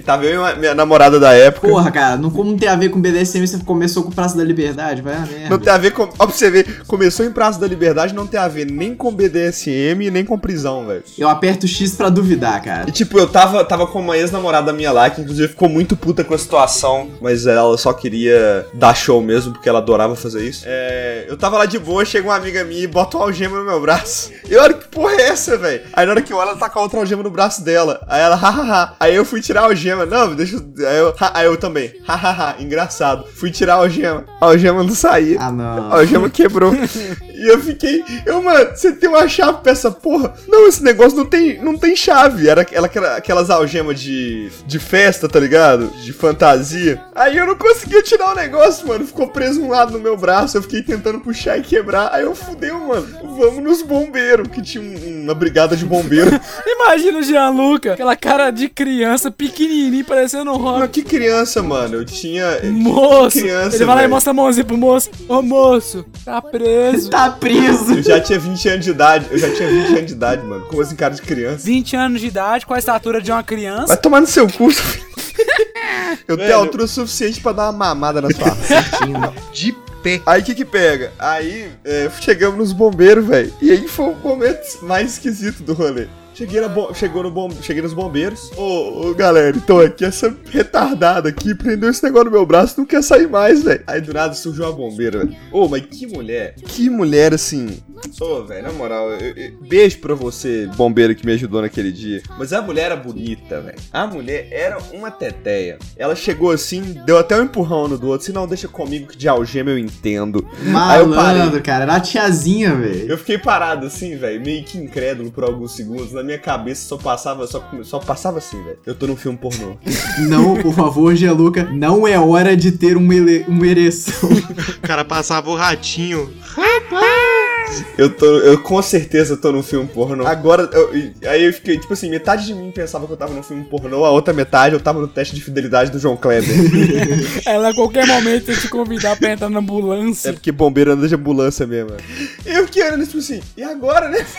Tava eu e uma- minha namorada da época. Porra, cara, não, como tem a ver com BDSM, você começou com Praça da Liberdade, vai a merda. Não tem a ver com. Ó, pra você ver, começou em Praça da Liberdade, não tem a ver nem com BDSM nem com prisão, velho. Eu aperto X pra duvidar, cara. E tipo, eu tava, tava com uma ex-namorada minha lá, que inclusive ficou muito puta com a situação, mas ela só queria dar show mesmo, porque ela adorava fazer isso. É, eu tava lá de boa, chega uma amiga minha e bota uma algema no meu braço. E olha que porra é essa, velho? Aí na hora que eu olho, ela tá com a outra algema no braço dela. Aí ela, hahaha. Aí eu fui tirar a algema. Não, deixa eu. Aí eu, "Ha", aí eu também, hahaha, engraçado. Fui tirar a algema. A algema não saía. Ah, não. A algema quebrou. e eu fiquei. Eu, mano, você tem uma chave pra essa porra? Não, esse negócio não tem, não tem chave. Era, aquela- aquelas algemas de, de festa, tá ligado? De fantasia. Aí eu não conseguia tirar o negócio, mano. Ficou preso um lado no meu braço. Eu fiquei tentando puxar e quebrar. Aí eu fudeu, mano. Vamos nos bombeiros, que tinha um- uma brigada de bombeiro. Imagina o Gianluca, aquela cara de criança pequenininho, parecendo um Mas rock. que criança, mano. Eu tinha. Moço! criança, ele vai lá e mostra a mãozinha pro moço. Ô moço, tá preso. Tá preso. Eu já tinha 20 anos de idade. Eu já tinha 20 anos de idade, mano. Com assim, cara de criança. 20 anos de idade, com a estatura de uma criança. Vai tomar no seu cu. filho. Eu tenho altura suficiente pra dar uma mamada na sua. De pé. Aí o que que pega? Aí é, chegamos nos bombeiros, velho. E aí foi o momento mais esquisito do rolê. Cheguei, na bom, chegou no bom, cheguei nos bombeiros. Ô, ô, galera, então aqui essa retardada aqui prendeu esse negócio no meu braço não quer sair mais, velho. Aí do nada surgiu uma bombeira, velho. Ô, mas que mulher. Que mulher assim. Ô, velho, na moral, eu- eu- beijo pra você, bombeiro que me ajudou naquele dia. Mas a mulher era bonita, velho. A mulher era uma teteia. Ela chegou assim, deu até um empurrão no do outro. Assim, não, deixa comigo que de algema eu entendo. Aí eu. Malandro, cara. Era a tiazinha, velho. Eu fiquei parado assim, velho, meio que incrédulo por alguns segundos. Na minha cabeça só passava, só, só passava assim, velho. Eu tô num filme pornô. Não, por favor, Gianluca, não é hora de ter uma, ele- uma ereção. O cara passava o ratinho. Eu tô, eu com certeza tô num filme pornô. Agora, eu- aí eu fiquei, tipo assim, metade de mim pensava que eu tava num filme pornô, a outra metade eu tava no teste de fidelidade do João Kleber. Ela a qualquer momento ia te convidar pra entrar na ambulância. é porque bombeiro anda de ambulância mesmo. E eu fiquei olhando tipo assim, e agora, né?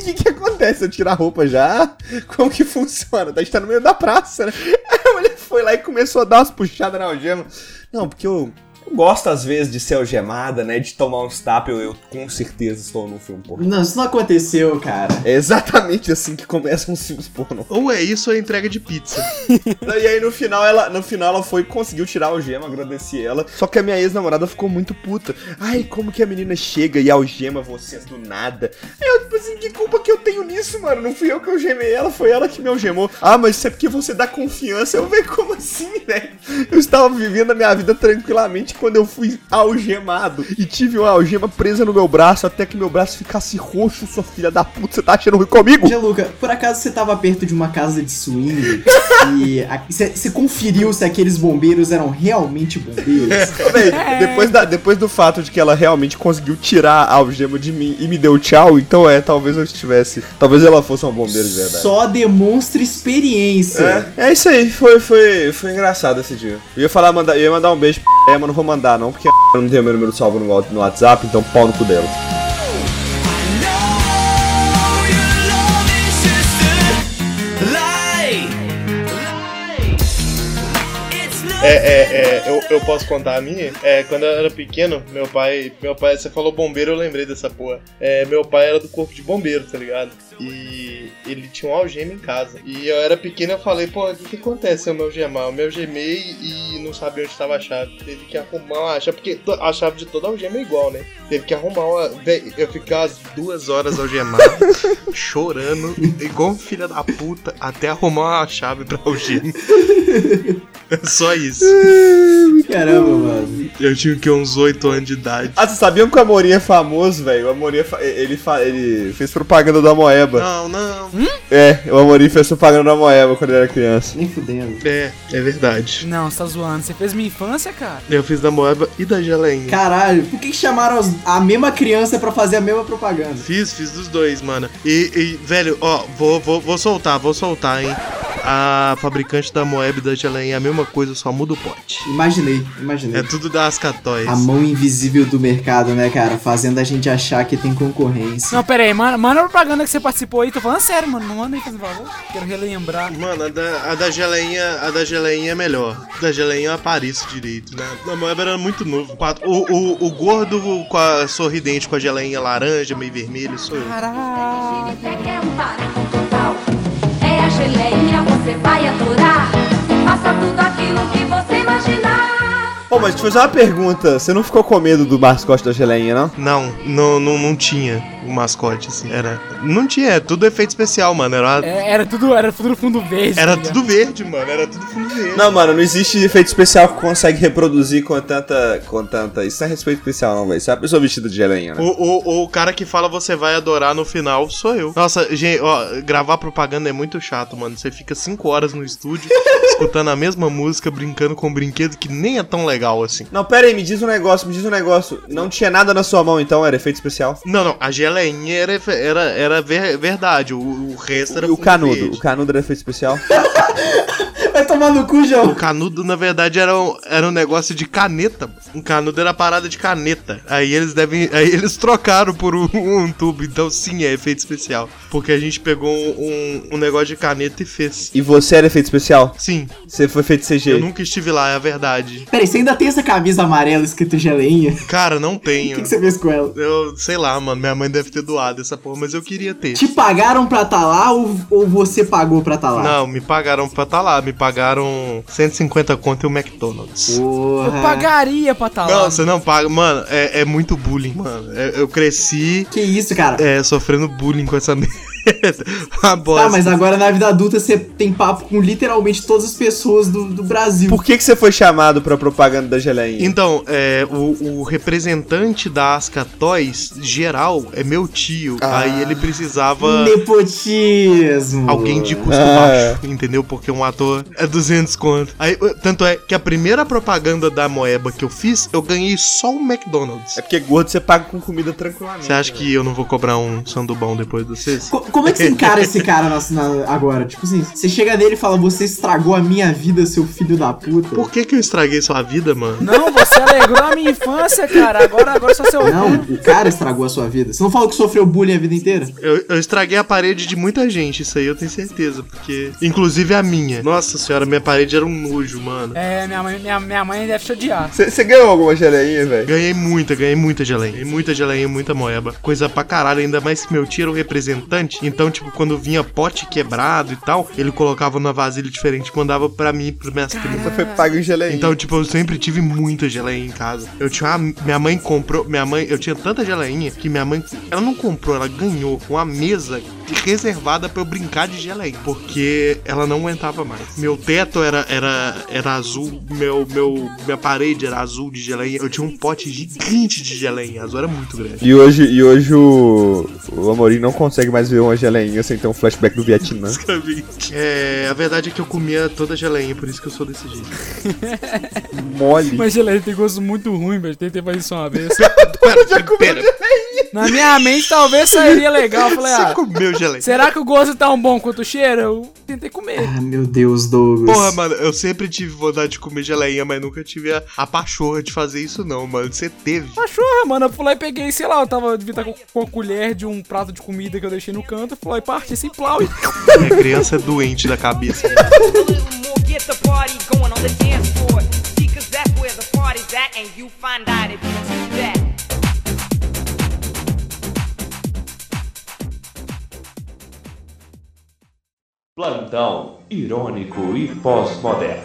O que que acontece? Eu tiro a roupa já? Como que funciona? A gente tá no meio da praça, né? Aí a mulher foi lá e começou a dar umas puxadas na algema. Não, porque eu, eu gosto às vezes de ser algemada, né? De tomar uns tapas, eu, eu com certeza estou num filme pornô. Não, isso não aconteceu, cara. É exatamente assim que começam os filmes pornô. Ou é isso ou é entrega de pizza. E aí no final ela, no final ela foi conseguiu tirar a algema, agradeci ela. Só que a minha ex-namorada ficou muito puta. Ai, como que a menina chega e algema vocês do nada? Aí eu, tipo assim, que culpa que eu tenho nisso, mano? Não fui eu que algemei ela, foi ela que me algemou. Ah, mas isso é porque você dá confiança. Eu vejo como assim, velho? Eu estava vivendo a minha vida tranquilamente, quando eu fui algemado e tive uma algema presa no meu braço até que meu braço ficasse roxo, sua filha da puta. Você tá achando ruim comigo? Gianluca, por acaso você tava perto de uma casa de swing e você conferiu se aqueles bombeiros eram realmente bombeiros? Véi, depois, da- depois do fato de que ela realmente conseguiu tirar a algema de mim e me deu tchau, então é, talvez eu estivesse. Talvez ela fosse uma bombeira de verdade. Só demonstra experiência. É, é isso aí, foi, foi, foi engraçado esse dia. Eu ia falar, mandar, eu ia mandar um beijo pra mas não vou mandar não, porque eu não tenho meu número salvo no, WhatsApp, então pau no cu dela. É, é, é, eu, eu posso contar a minha? É, quando eu era pequeno, meu pai. Meu pai, você falou bombeiro, eu lembrei dessa porra. É, meu pai era do corpo de bombeiro, tá ligado? E ele tinha um algema em casa. E eu era pequeno eu falei, pô, o que, que acontece se eu me algemar? Eu me algemei e não sabia onde estava a chave. Teve que arrumar a chave, porque a chave de toda algema é igual, né? Teve que arrumar uma. Eu ficar as duas horas algemado, chorando, igual um filho da puta, até arrumar a chave pra algema. Só isso. Caramba, mano. Eu tinha que uns 8 anos de idade. Ah, vocês sabiam que o Amorim é famoso, velho? O Amorim, é fa- ele, fa- ele fez propaganda do Amoeba. Não, não. É, o Amorim fez propaganda do Amoeba quando ele era criança. Nem fudendo. É, é verdade. Não, você tá zoando. Você fez minha infância, cara? Eu fiz da Moeba e da Geleinha. Caralho, por que, chamaram a mesma criança pra fazer a mesma propaganda? Fiz, fiz dos dois, mano. E, e, velho, ó, vou, vou, vou soltar, vou soltar, hein. A fabricante da Moeb e da Geleinha é a mesma coisa, só muda o pote. Imaginei, imaginei. É tudo da Ascatoys. A mão invisível do mercado, né, cara? Fazendo a gente achar que tem concorrência. Não, pera aí, manda, manda a propaganda que você participou aí. Tô falando sério, mano. Não manda aí, por favor. Quero relembrar. Mano, a da, a da geleinha, a da geleinha é melhor. A da geleinha eu apareço direito, né? A Moeba era muito novo. O, o, o gordo com a sorridente com a geleinha laranja, meio vermelho, sou eu. Um total? É a geleinha, você vai adorar. Faça tudo aquilo que você imaginar. Pô, mas deixa eu fazer uma pergunta. Você não ficou com medo do mascote da geleinha, não? Não, não, não, não tinha o mascote, assim. Era. Não tinha, é tudo efeito especial, mano. Era, uma- É, era tudo, era tudo fundo verde. era tá tudo verde, mano. Era tudo fundo verde. Não, mano, não existe efeito especial que consegue reproduzir com tanta. com tanta. Isso não é respeito especial, não, velho. Isso é a pessoa vestida de geleinha, né? O, o, o cara que fala você vai adorar no final sou eu. Nossa, gente, ó, gravar propaganda é muito chato, mano. Você fica 5 horas no estúdio, escutando a mesma música, brincando com um brinquedo que nem é tão legal assim. Não, pera aí, me diz um negócio, me diz um negócio. Não tinha nada na sua mão, então, era efeito especial? Não, não, a era, era, era ver- verdade, o, o resto era E o canudo? verde. O canudo era efeito especial? Vai tomar no cu, O João. canudo, na verdade, era um, era um negócio de caneta. Um canudo era parada de caneta. Aí eles devem. Aí eles trocaram por um, um tubo. Então sim, é efeito especial. Porque a gente pegou um, um negócio de caneta e fez. E você era efeito especial? Sim, Você foi feito CG? eu nunca estive lá, é a verdade. Peraí, você ainda tem essa camisa amarela escrito geleinha? O Cara, não que, tenho. que você fez com ela? Eu sei lá, mano. Minha mãe deve ter doado essa porra, mas eu queria ter. Te pagaram pra tá lá ou, ou você pagou pra tá lá? Não, me pagaram pra tá lá. Me pagaram 150 conto e o McDonald's. Eu Porra. pagaria pra tá lá. Não, você não paga. Mano, é, é muito bullying, mano. É- eu cresci Que isso, cara? é, sofrendo bullying com essa merda. Uma bosta. Tá, mas agora na vida adulta você tem papo com literalmente todas as pessoas do, do Brasil. Por que, que você foi chamado pra propaganda da geleinha? Então, é, o, o representante da Asca Toys geral é meu tio. Aí ele precisava. Nepotismo. Alguém de custo Ah. baixo, entendeu? Porque um ator é 200 conto. Aí, tanto é que a primeira propaganda da Moeba que eu fiz, eu ganhei só o McDonald's. É porque gordo você paga com comida tranquilamente. Você acha que eu não vou cobrar um sandubão depois de vocês? Co- como é que você encara esse cara na- na- agora? Tipo assim, você chega nele e fala, você estragou a minha vida, seu filho da puta. Por que que eu estraguei sua vida, mano? Não, você alegrou a minha infância, cara. Agora, agora só seu. Não, o cara estragou a sua vida. Você não falou que sofreu bullying a vida inteira? Eu, eu estraguei a parede de muita gente, isso aí eu tenho certeza, porque. Inclusive a minha. Nossa senhora, minha parede era um nojo, mano. É, minha mãe, minha, minha mãe deve te odiar. Você você ganhou alguma geleinha, velho? Ganhei muita, ganhei muita geleinha. Ganhei muita geleinha, muita moeba. Coisa pra caralho, ainda mais que meu tio era o representante. Então, tipo, quando vinha pote quebrado e tal, ele colocava numa vasilha diferente e mandava pra mim pros minhas primas. Você foi pago em geleinha. Então, tipo, eu sempre tive muita geleinha em casa. Eu tinha uma, minha mãe comprou, minha mãe, eu tinha tanta geleinha que minha mãe, ela não comprou, ela ganhou uma mesa reservada pra eu brincar de geleia, porque ela não aguentava mais. Meu teto era, era, era azul, meu, meu, minha parede era azul de geleia. Eu tinha um pote gigante de geleia azul, era muito grande. E hoje, e hoje o, o Amorim não consegue mais ver uma geleinha sem ter um flashback do Vietnã. É, a verdade é que eu comia toda a geleinha, por isso que eu sou desse jeito. Mole. Mas geleia tem gosto muito ruim, velho. Tentei fazer isso uma vez. Pera, pera, Na minha mente talvez sairia legal. Eu falei, você ah, comeu geleia? será que o gosto é tão bom quanto o cheiro? Eu tentei comer. Ah, meu Deus, Douglas. Porra, mano, eu sempre tive vontade de comer geleinha, mas nunca tive a, a pachorra de fazer isso, não, mano. Você teve. Cachorra, mano. Eu fui lá e peguei, sei lá, eu tava devia estar com, com a colher de um prato de comida que eu deixei no canto. Eu fui lá e parti esse plau e. Minha criança é doente da cabeça. Plantão irônico e pós-moderno.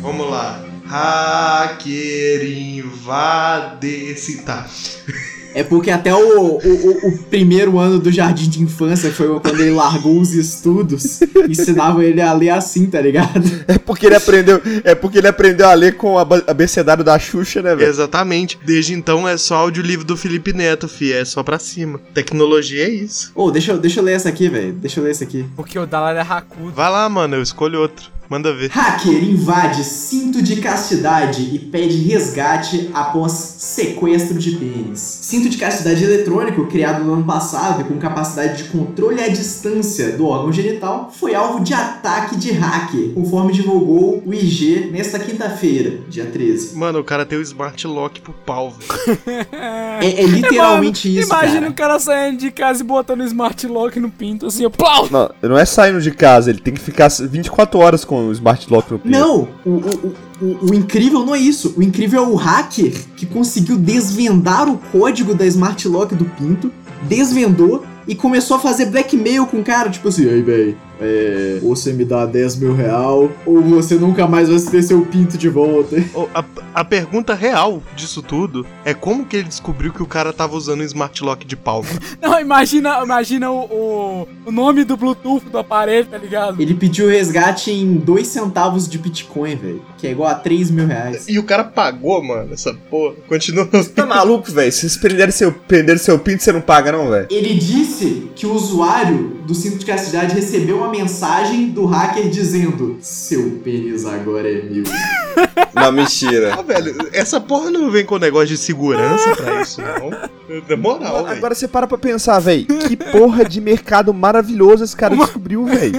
Vamos lá. Hacker invade. Tá. É porque até o, o, o- primeiro ano do jardim de infância foi quando ele largou os estudos, ensinavam ele a ler assim, tá ligado? É porque ele aprendeu, é porque ele aprendeu a ler com a abecedário da Xuxa, né, velho? Exatamente. Desde então é só audiolivro do Felipe Neto, fi. É só pra cima. Tecnologia é isso. Ô, deixa, eu- deixa eu ler essa aqui, velho. Deixa eu ler essa aqui. Porque o Dalar é racudo. Vai lá, mano. Eu escolho outro. Manda ver. Hacker invade cinto de castidade e pede resgate após sequestro de pênis. Cinto de castidade eletrônico, criado no ano passado e com capacidade de controle à distância do órgão genital, foi alvo de ataque de hacker, conforme divulgou o IG nesta quinta-feira, dia 13. Mano, o cara tem o Smart Lock pro pau, velho. É, é literalmente Mano, isso, Imagina cara. o cara saindo de casa e botando o smart lock no pinto assim, ó, plau! Não, não é saindo de casa, ele tem que ficar 24 horas com o Smart Lock no pinto. Não, o, o, o, o incrível não é isso. O incrível é o hacker que conseguiu desvendar o código da Smart Lock do Pinto, desvendou e começou a fazer blackmail com o cara, tipo assim, aí, véi, é, ou você me dá 10 mil real, ou você nunca mais vai ter seu pinto de volta. A, a pergunta real disso tudo é como que ele descobriu que o cara tava usando um Smart Lock de pau. Não, imagina, imagina o, o, o nome do Bluetooth do aparelho, tá ligado? Ele pediu resgate em 2 centavos de Bitcoin, velho, que é igual a 3 mil reais. E o cara pagou, mano, essa porra. Continua. Tá maluco, velho? Se vocês prenderem seu, prenderem seu pinto, você não paga, não, velho? Ele disse que o usuário do cinto de castidade recebeu uma mensagem do hacker dizendo: Seu pênis agora é meu. Não, mentira. Ah, velho, essa porra não vem com negócio de segurança pra isso, não. Na moral, velho. Agora você para pra pensar, velho. Que porra de mercado maravilhoso esse cara descobriu, velho.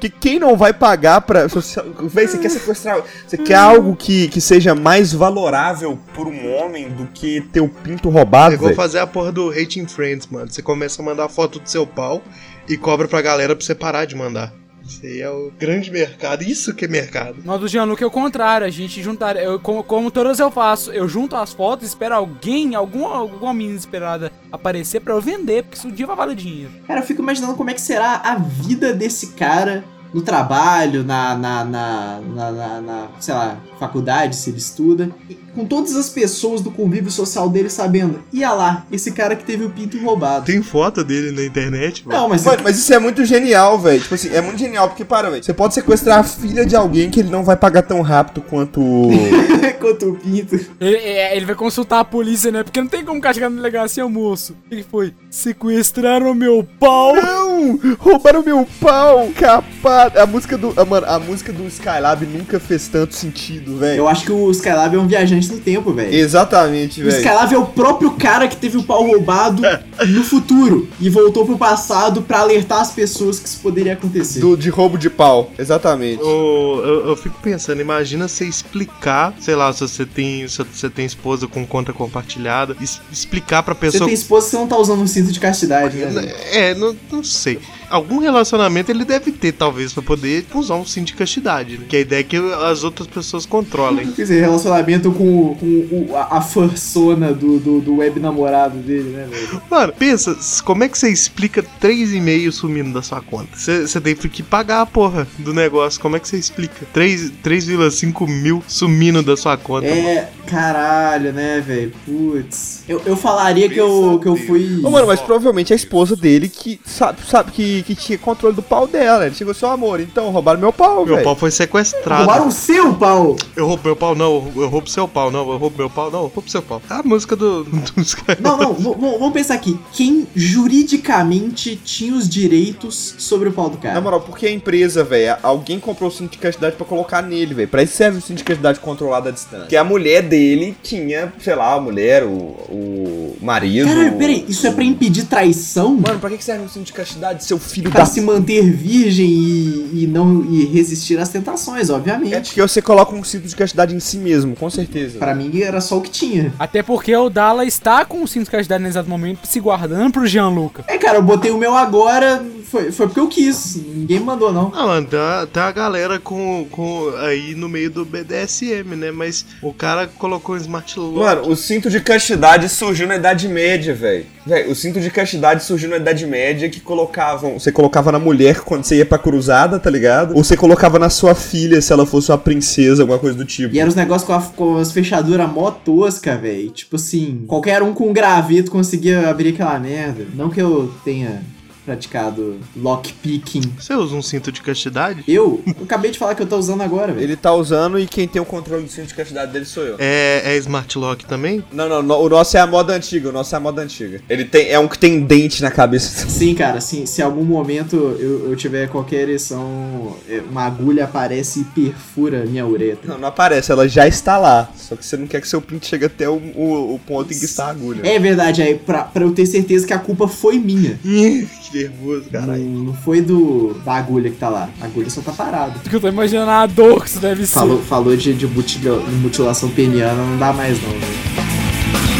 Que quem não vai pagar pra. Véi, você quer sequestrar. Você quer algo que, que seja mais valorável por um homem do que ter o pinto roubado, Eu vou fazer a porra do Hating Friends, mano. Você começa a mandar foto do seu pau e cobra pra galera pra você parar de mandar. Isso aí é o grande mercado. Isso que é mercado. Nós do Gianluca é o contrário, a gente juntar, eu, como, como todas eu faço, eu junto as fotos, espero alguém, alguma, alguma menina esperada aparecer pra eu vender, porque isso um dia vai valer dinheiro. Cara, eu fico imaginando como é que será a vida desse cara no trabalho, na, na, na, na, na- na, sei lá, faculdade, se ele estuda. E com todas as pessoas do convívio social dele sabendo, ia lá, esse cara que teve o pinto roubado. Tem foto dele na internet, mano. Não, mas Mano, mas isso é muito genial, velho. Tipo assim, é muito genial, porque para, velho. Você pode sequestrar a filha de alguém que ele não vai pagar tão rápido quanto. quanto o pinto. Ele, é, ele vai consultar a polícia, né? Porque não tem como chegar na delegacia, moço. O que foi? Sequestraram meu pau. Não! Roubaram meu pau! Capaz! A música do. ah, mano, a música do Skylab nunca fez tanto sentido, velho. Eu acho que o Skylab é um viajante no tempo, velho. Exatamente, O velho. Skylab é o próprio cara que teve o pau roubado no futuro e voltou pro passado pra alertar as pessoas que isso poderia acontecer. Do, de roubo de pau, exatamente. Ô, eu, eu fico pensando, imagina você explicar, sei lá, se você tem, se você tem esposa com conta compartilhada, es- explicar pra Você pessoa. tem esposa que você não tá usando um cinto de castidade, né? É, não, não sei. Algum relacionamento ele deve ter, talvez, pra poder usar um cinto de castidade. Né? Que a ideia é que as outras pessoas controlem. Quer dizer, relacionamento com, com o- a, a fursona do, do, do web namorado dele, né, velho? Mano, pensa, como é que você explica 3,5 sumindo da sua conta? Você tem que pagar a porra do negócio. Como é que você explica? 3 3,5 mil sumindo da sua conta. mano. É, caralho, né, velho? Putz. Eu, eu falaria que eu, que eu fui. Ô, mano, mas provavelmente a esposa dele que sabe, sabe que, que tinha controle do pau dela. Ele chegou assim, "Ó, amor, então roubaram meu pau, Meu velho. pau foi sequestrado. Roubaram o seu pau! Eu roubo meu pau, não. Eu roubo seu pau, não. Eu roubo meu pau, não. Eu roubo seu pau. É a música do, dos caras. Não, não, vamos pensar aqui. Quem juridicamente tinha os direitos sobre o pau do Na cara? moral, porque a empresa, velho, alguém comprou o cinto de castidade pra colocar nele, velho. Pra isso serve o cinto de castidade controlado à distância. Porque a mulher dele tinha, sei lá, a mulher, o, o marido. Caralho, peraí, isso é pra impedir traição? Mano, pra que que serve um cinto de castidade, seu filho Pra da se manter virgem e, e não e resistir às tentações, É obviamente. porque você coloca um cinto de castidade em si mesmo, com certeza. Pra mim era só o que tinha. Até porque o Dala está com o cinto de castidade nesse exato momento, se guardando pro Gianluca. É, cara, eu botei o meu agora, foi, foi porque eu quis. Ninguém me mandou, não. Ah, mano, tem a, tem a galera com, com aí no meio do BDSM, né? Mas o cara colocou um smart lock. Mano, o cinto de castidade surgiu na Idade Média, velho. Velho, o cinto de castidade surgiu na Idade Média que colocavam. Você colocava na mulher quando você ia pra cruzada, tá ligado? Ou você colocava na sua filha se ela fosse uma princesa, alguma coisa do tipo. E era os negócios com, a- com as fechaduras mó tosca, velho. Tipo assim, qualquer um com graveto conseguia abrir aquela merda. Não que eu tenha praticado lockpicking. Você usa um cinto de castidade? Eu, eu acabei de falar que eu tô usando agora, velho. Ele tá usando e quem tem o controle do cinto de castidade dele sou eu. É, é smart lock também? Não, não, no- o nosso é a moda antiga, o nosso é a moda antiga. Ele tem, é um que tem dente na cabeça. Sim, cara, assim, se em algum momento eu, eu tiver qualquer ereção, é, uma agulha aparece e perfura minha ureta. Não, não aparece, ela já está lá. Só que você não quer que seu pinto chegue até o, o, o ponto em que está a agulha. É verdade, aí, pra, pra eu ter certeza que a culpa foi minha. Ih, nervoso, Não, caralho. não foi do da agulha que tá lá. A agulha só tá parada. Porque eu tô imaginando a dor que isso deve ser. Falou, falou de, de mutila- mutilação peniana, não dá mais não, velho.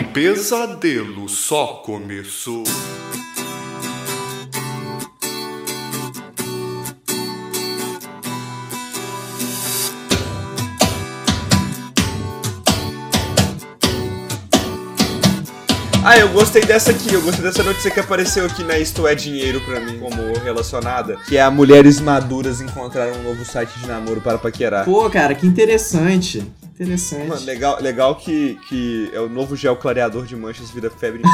O pesadelo só começou. Ah, eu gostei dessa aqui, eu gostei dessa notícia que apareceu aqui na Isto é Dinheiro pra mim, como relacionada. Que é a Mulheres Maduras encontraram um novo site de namoro para paquerar. Pô, cara, que interessante. Interessante. Mano, legal, legal que, que é o novo gel clareador de manchas vira febre.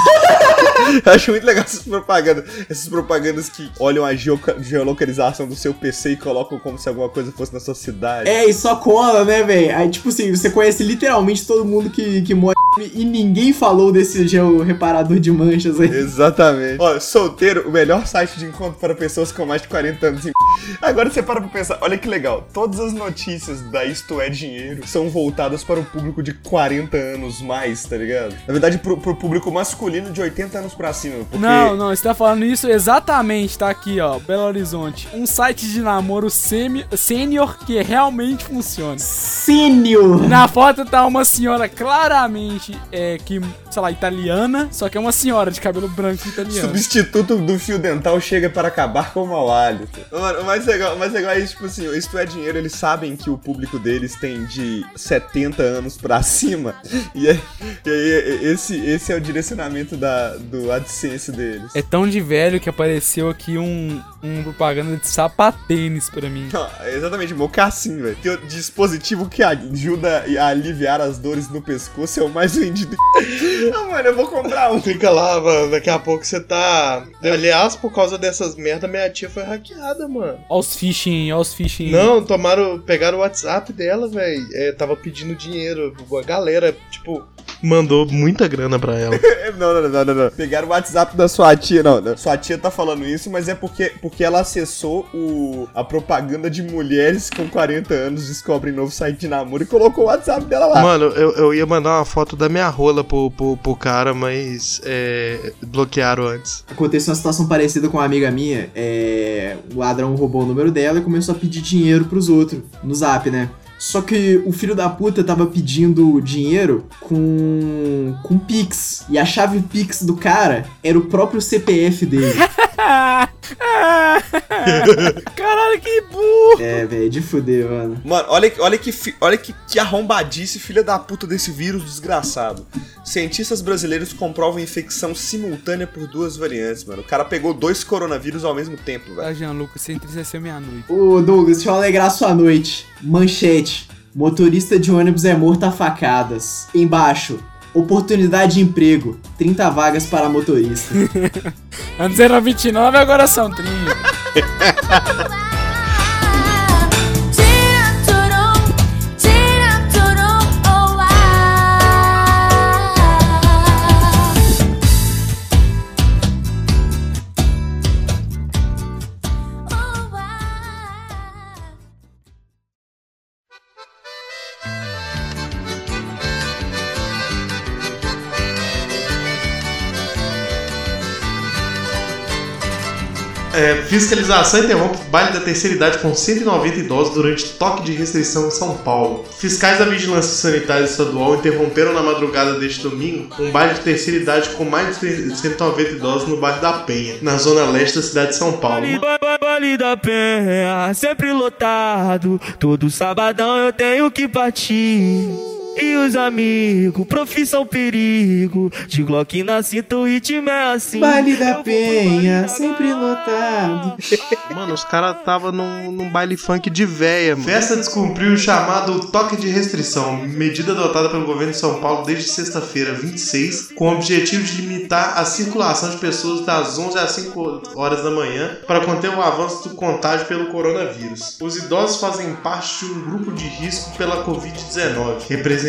Eu acho muito legal essas propagandas. Essas propagandas que olham a geolocalização do seu PC e colocam como se alguma coisa fosse na sua cidade. É, e só cola, né, velho? Aí, tipo assim, você conhece literalmente todo mundo que, que mora e ninguém falou desse gel reparador de manchas aí. Exatamente. Ó, solteiro, o melhor site de encontro para pessoas com mais de 40 anos. Agora você para pra pensar, olha que legal. Todas as notícias da Isto é Dinheiro são voltadas para o público de 40 anos mais, tá ligado? Na verdade, pro, pro público masculino de 80 anos pra cima. Porque... Não, não, você tá falando isso exatamente, tá aqui, ó, Belo Horizonte. Um site de namoro sênior que realmente funciona. Sênior! Na foto tá uma senhora claramente, é, que, sei lá, italiana, só que é uma senhora de cabelo branco italiano. Substituto do fio dental chega para acabar com o mau hálito. Mano, o mais legal, o mais legal é isso, tipo assim, o Isto é Dinheiro, eles sabem que o público deles tem de 70 anos pra cima. E aí, e aí esse, esse é o direcionamento da, do AdSense deles. É tão de velho que apareceu aqui um, um propaganda de sapatênis pra mim. Não, é exatamente, mocassim, velho. Tem o dispositivo que ajuda a aliviar as dores no pescoço é o mais vendido. Ah, mano, eu vou comprar um. Fica lá, mano. Daqui a pouco você tá. Aliás, por causa dessas merda, minha tia foi hackeada, mano. Ó os phishing, ó os phishing. Não, tomaram. Pegaram o WhatsApp dela, velho. É, tava pedindo dinheiro. A galera, tipo, mandou muita grana pra ela. Não, não, não, não, não. Pegaram o WhatsApp da sua tia. Não, não, sua tia tá falando isso, mas é porque, porque ela acessou o, a propaganda de mulheres com 40 anos descobrem novo site de namoro e colocou o WhatsApp dela lá. Mano, eu, eu ia mandar uma foto da minha rola pro, pro, pro cara, mas é, bloquearam antes. Aconteceu uma situação parecida com uma amiga minha. É, o ladrão roubou o número dela e começou a pedir dinheiro pros outros no zap, né? Só que o filho da puta tava pedindo dinheiro com com Pix. E a chave Pix do cara era o próprio CPF dele. Caralho, que burro! é, velho, de fuder, mano. Mano, olha, olha, que, olha que, que arrombadice, filha da puta desse vírus desgraçado. Cientistas brasileiros comprovam infecção simultânea por duas variantes, mano. O cara pegou dois coronavírus ao mesmo tempo, velho. Ah, Gianluca, você entristeceu meia-noite. Ô, Douglas, deixa eu alegrar sua noite. Manchete. Motorista de ônibus é morto a facadas. Embaixo. Oportunidade de emprego. 30 vagas para motorista. Antes era 29, agora são 30. É, fiscalização interrompe baile da terceira idade com 190 idosos durante toque de restrição em São Paulo. Fiscais da Vigilância Sanitária Estadual interromperam na madrugada deste domingo um baile de terceira idade com mais de 190 idosos no bairro da Penha, na zona leste da cidade de São Paulo. Vale da Penha, sempre lotado. Todo sabadão eu tenho que partir. E os amigos, profissão perigo. De Glock na cinta, o ritmo é assim. Baile da Penha, sempre lotado. Mano, os caras tava num, num baile funk de véia, mano. Festa descumpriu o chamado toque de restrição, medida adotada pelo governo de São Paulo desde sexta-feira, 26, com o objetivo de limitar a circulação de pessoas das 11 às 5 horas da manhã para conter o avanço do contágio pelo coronavírus. Os idosos fazem parte de um grupo de risco pela Covid-19, representando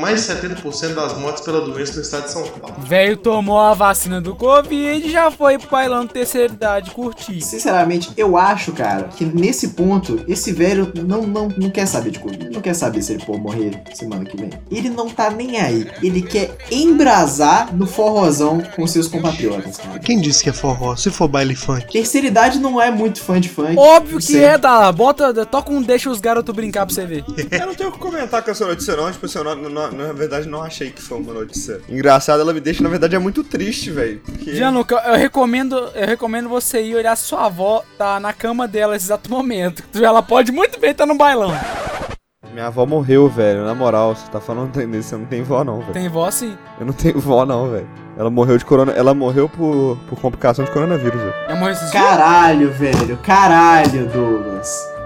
mais de 70% das mortes pela doença no estado de São Paulo. Velho tomou a vacina do Covid e já foi pro bailão de terceira idade curtir. Sinceramente, eu acho, cara, que nesse ponto, esse velho não, não, não quer saber de Covid. Não quer saber se ele pode morrer semana que vem. Ele não tá nem aí. Ele quer embrasar no forrozão com seus compatriotas, cara. Quem disse que é forró? Se for baile funk. Terceira idade não é muito fã de funk. Óbvio que sei. é, tá? Bota, toca um deixa os garotos brincar pra você ver. Eu não tenho o que comentar com essa notícia, não. Tipo, assim, eu não- não- na verdade, não achei que foi uma notícia engraçada. Ela me deixa, na verdade, é muito triste, velho. Porque... Gianluca, eu recomendo, eu recomendo você ir olhar sua avó tá na cama dela nesse exato momento. Ela pode muito bem estar no bailão. Minha avó morreu, velho. Na moral, você tá falando desse, você não tem vó, não, velho. Tem vó sim. Eu não tenho vó, não, velho. Ela morreu de corona. Ela morreu por, por complicação de coronavírus, velho. Caralho, velho. Caralho, Douglas.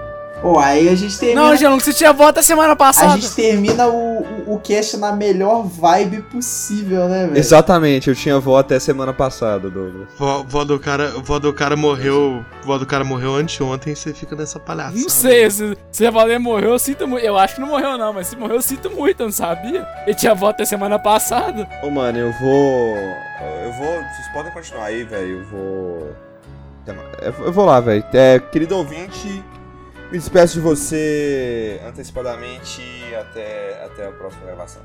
Pô, aí a gente termina. Não, Gianluca, você tinha volta semana a passada. gente termina o, o, o cast na melhor vibe possível, né, velho? Exatamente, eu tinha vó até semana passada, Douglas. Vó, vó do cara, vó do cara morreu, vó do cara morreu anteontem e você fica nessa palhaçada. Não sei, se, se a Valer morreu, eu sinto muito. Eu acho que não morreu, não, mas se morreu, eu sinto muito, eu não sabia. Ele tinha volta até semana passada. Ô, mano, eu vou. Eu vou. Vocês podem continuar aí, velho. Eu vou. Eu vou lá, velho. É, querido ouvinte, me despeço de você antecipadamente até, até a próxima gravação.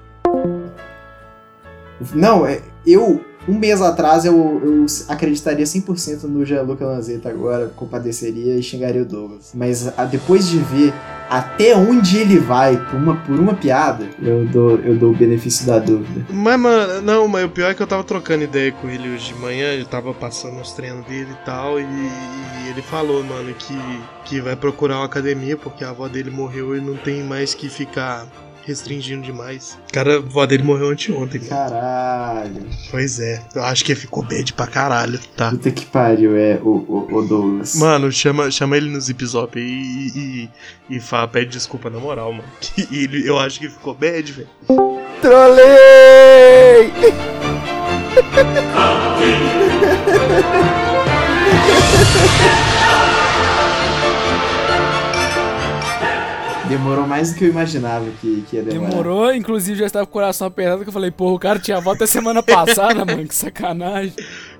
Não, é, eu, um mês atrás, eu, eu acreditaria 100% no Gianluca Lanzetta agora, compadeceria e xingaria o Douglas. Mas a- depois de ver até onde ele vai por uma, por uma piada, eu dou, eu dou o benefício da dúvida. Mas, mano, não, mas o pior é que eu tava trocando ideia com ele hoje de manhã, ele tava passando os treinos dele e tal, e, e ele falou, mano, que, que vai procurar uma academia porque a avó dele morreu e não tem mais que ficar restringindo demais. Cara, a avó dele morreu anteontem, mano. Caralho. Pois é, eu acho que ficou bad pra caralho, tá? Puta que pariu, é, o, o, o Douglas. Mano, chama, chama ele no Zip Zop e, e, e fala, pede desculpa na moral, mano. Que ele, eu acho que ficou bad, velho. Trolei! Demorou mais do que eu imaginava que, que ia demorar. Demorou, inclusive já estava com o coração apertado que eu falei, porra, o cara tinha volta semana passada, mano, que sacanagem.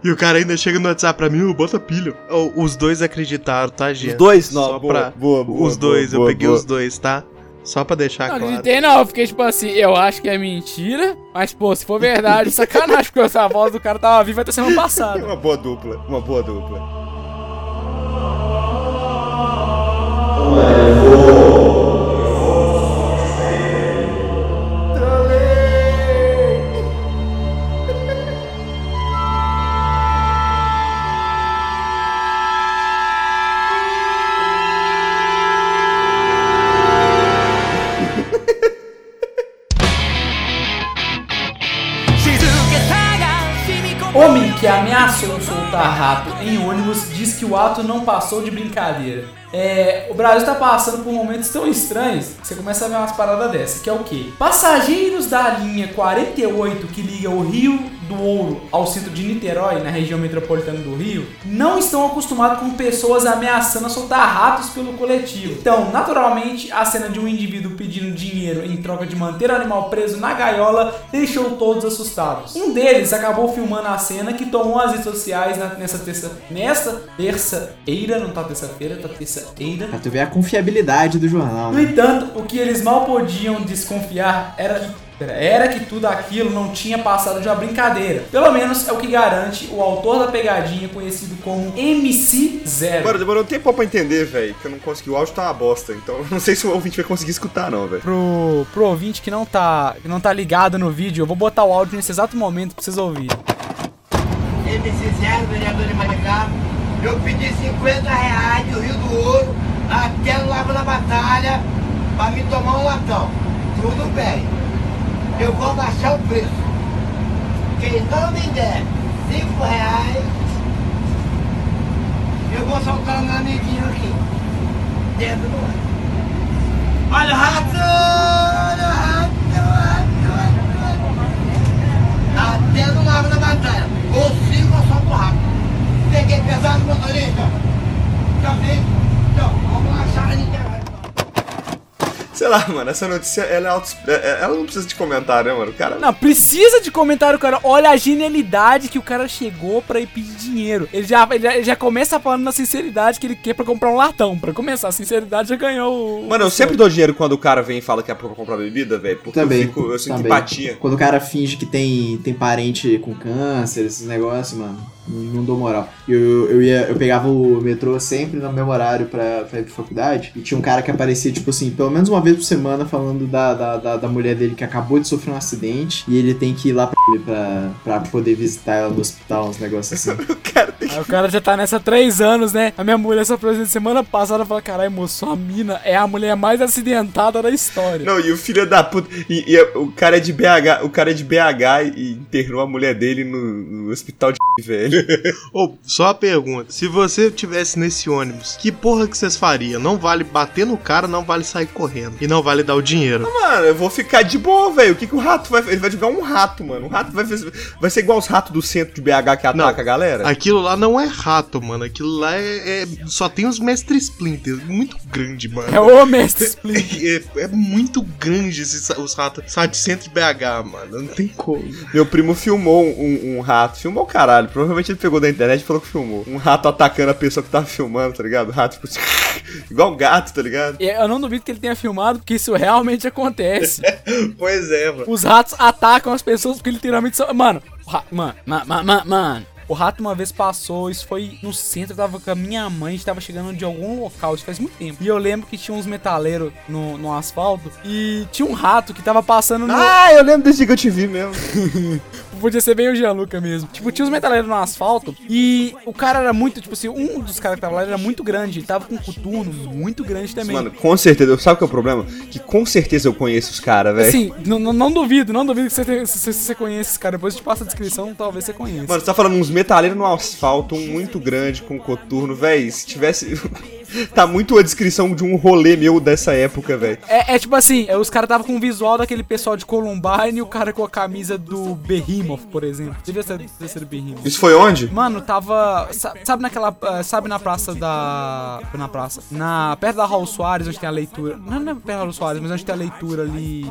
E o cara ainda chega no WhatsApp pra mim, "Ô, bota pilha. Ô, os dois acreditaram, tá, gente? Os dois? Não, Só boa, pra... boa, boa, Os dois, boa, eu peguei boa. os dois, tá? Só pra deixar Não claro. acreditei não, eu fiquei tipo assim, eu acho que é mentira, mas pô, se for verdade, sacanagem, porque essa voz do cara tava viva até semana passada. Uma boa dupla, uma boa dupla. Que ameaçou soltar rato em ônibus diz que o ato não passou de brincadeira. É, o Brasil tá passando por momentos tão estranhos que você começa a ver umas paradas dessas, que é o quê? Passageiros da linha 48 que liga o Rio do Ouro ao centro de Niterói, na região metropolitana do Rio, não estão acostumados com pessoas ameaçando soltar ratos pelo coletivo. Então, naturalmente, a cena de um indivíduo pedindo dinheiro em troca de manter o animal preso na gaiola deixou todos assustados. Um deles acabou filmando a cena que tomou as redes sociais nessa terça, nessa terça-feira, não tá terça-feira, tá terça-feira. Pra tu ver a confiabilidade do jornal. No Né? entanto, o que eles mal podiam desconfiar era que, era que tudo aquilo não tinha passado de uma brincadeira. Pelo menos é o que garante o autor da pegadinha, conhecido como MC0. Mano, demorou um tempo pra entender, velho, que eu não consegui. O áudio tá uma bosta, então eu não sei se o ouvinte vai conseguir escutar, não, velho. Pro, pro ouvinte que não, tá, que não tá ligado no vídeo, eu vou botar o áudio nesse exato momento pra vocês ouvirem. MC0, vereador de Maricá, eu pedi 50 reais do Rio do Ouro até no Lago da Batalha pra me tomar um latão. Tudo bem. Eu vou baixar o preço. Quem não me der 5 reais, eu vou soltar meu amiguinho aqui. Dentro do ônibus. Olha o rato! Olha o rato! Rato! Até no Lago da Batalha. Ou sigo ou solto rápido. Peguei pesado, motorista. Já vi? Então, vamos achar internet. Sei lá, mano, essa notícia, ela é auto... é- Ela não precisa de comentário, né, mano? O cara... Não, precisa de comentário, cara. Olha a genialidade que o cara chegou pra ir pedir dinheiro. Ele já, ele já, ele já começa falando na sinceridade que ele quer pra comprar um latão. Pra começar, a sinceridade já ganhou o. Mano, eu sempre dou dinheiro quando o cara vem e fala que é pra comprar bebida, velho, porque Também. eu, fico, eu sinto também. empatia. Quando o cara finge que tem, tem parente com câncer, esses negócios, mano, não, dou moral. Eu, eu, ia, eu pegava o metrô sempre no meu horário pra, pra ir pra faculdade e tinha um cara que aparecia, tipo assim, pelo menos uma vez por semana falando da, da, da, da mulher dele que acabou de sofrer um acidente e ele tem que ir lá pra, pra, pra poder visitar ela no hospital, uns negócios assim. Aí o cara já tá nessa há três anos, né? A minha mulher só presente semana passada falou: caralho, moço, a mina é a mulher mais acidentada da história. Não, e o filho da puta. E, e o cara é de BH, o cara é de BH e internou a mulher dele no, no hospital de velho. Ô, só uma pergunta. Se você tivesse nesse ônibus, que porra que vocês fariam? Não vale bater no cara, não vale sair correndo. E não vale dar o dinheiro. Mano, eu vou ficar de boa, velho. O que, que o rato vai Ele vai jogar um rato, mano. O rato vai, vai ser igual os ratos do centro de BH que ataca a galera? Aquilo lá não é rato, mano. Aquilo lá é. é- só tem os mestre Splinter. Muito grande, mano. É o mestre Splinter. É, é muito grande esses, os ratos. Só de centro de BH, mano. Não tem como. Meu primo filmou um, um rato. Filmou o caralho. Provavelmente ele pegou da internet e falou que filmou. Um rato atacando a pessoa que tava filmando, tá ligado? O rato, tipo igual um gato, tá ligado? Eu não duvido que ele tenha filmado, porque isso realmente acontece. Pois é, mano. Os ratos atacam as pessoas porque literalmente são. Mano, mano, mano, mano, mano. O rato uma vez passou, isso foi no centro, eu tava com a minha mãe, a gente tava chegando de algum local, isso faz muito tempo. E eu lembro que tinha uns metaleiros no, no asfalto e tinha um rato que tava passando no. Ah, eu lembro desse que eu te vi mesmo. Podia ser bem o Gianluca mesmo. Tipo, tinha uns metaleiros no asfalto e o cara era muito, tipo assim, um dos caras que tava lá era muito grande. Ele tava com um coturno muito grande também. Mano, com certeza. Sabe o que é o problema? Que com certeza eu conheço os caras, velho. Assim, não, duvido, não duvido que você, se você conhece esse cara. Depois eu te passo a descrição, talvez você conheça. Mano, você tá falando uns metaleiros no asfalto, um muito grande com coturno, velho. Se tivesse. tá muito a descrição de um rolê meu dessa época, velho. É, é tipo assim, é, os caras tava com o visual daquele pessoal de Columbine e o cara com a camisa do Behemoth, por exemplo. Devia ser, devia ser Behemoth. Isso foi onde? Mano, tava. sa- Sabe naquela. eh, Sabe na praça da. Na praça. Na. Perto da Raul Soares, onde tem a leitura. Não, não é perto da Raul Soares, mas onde tem a leitura ali.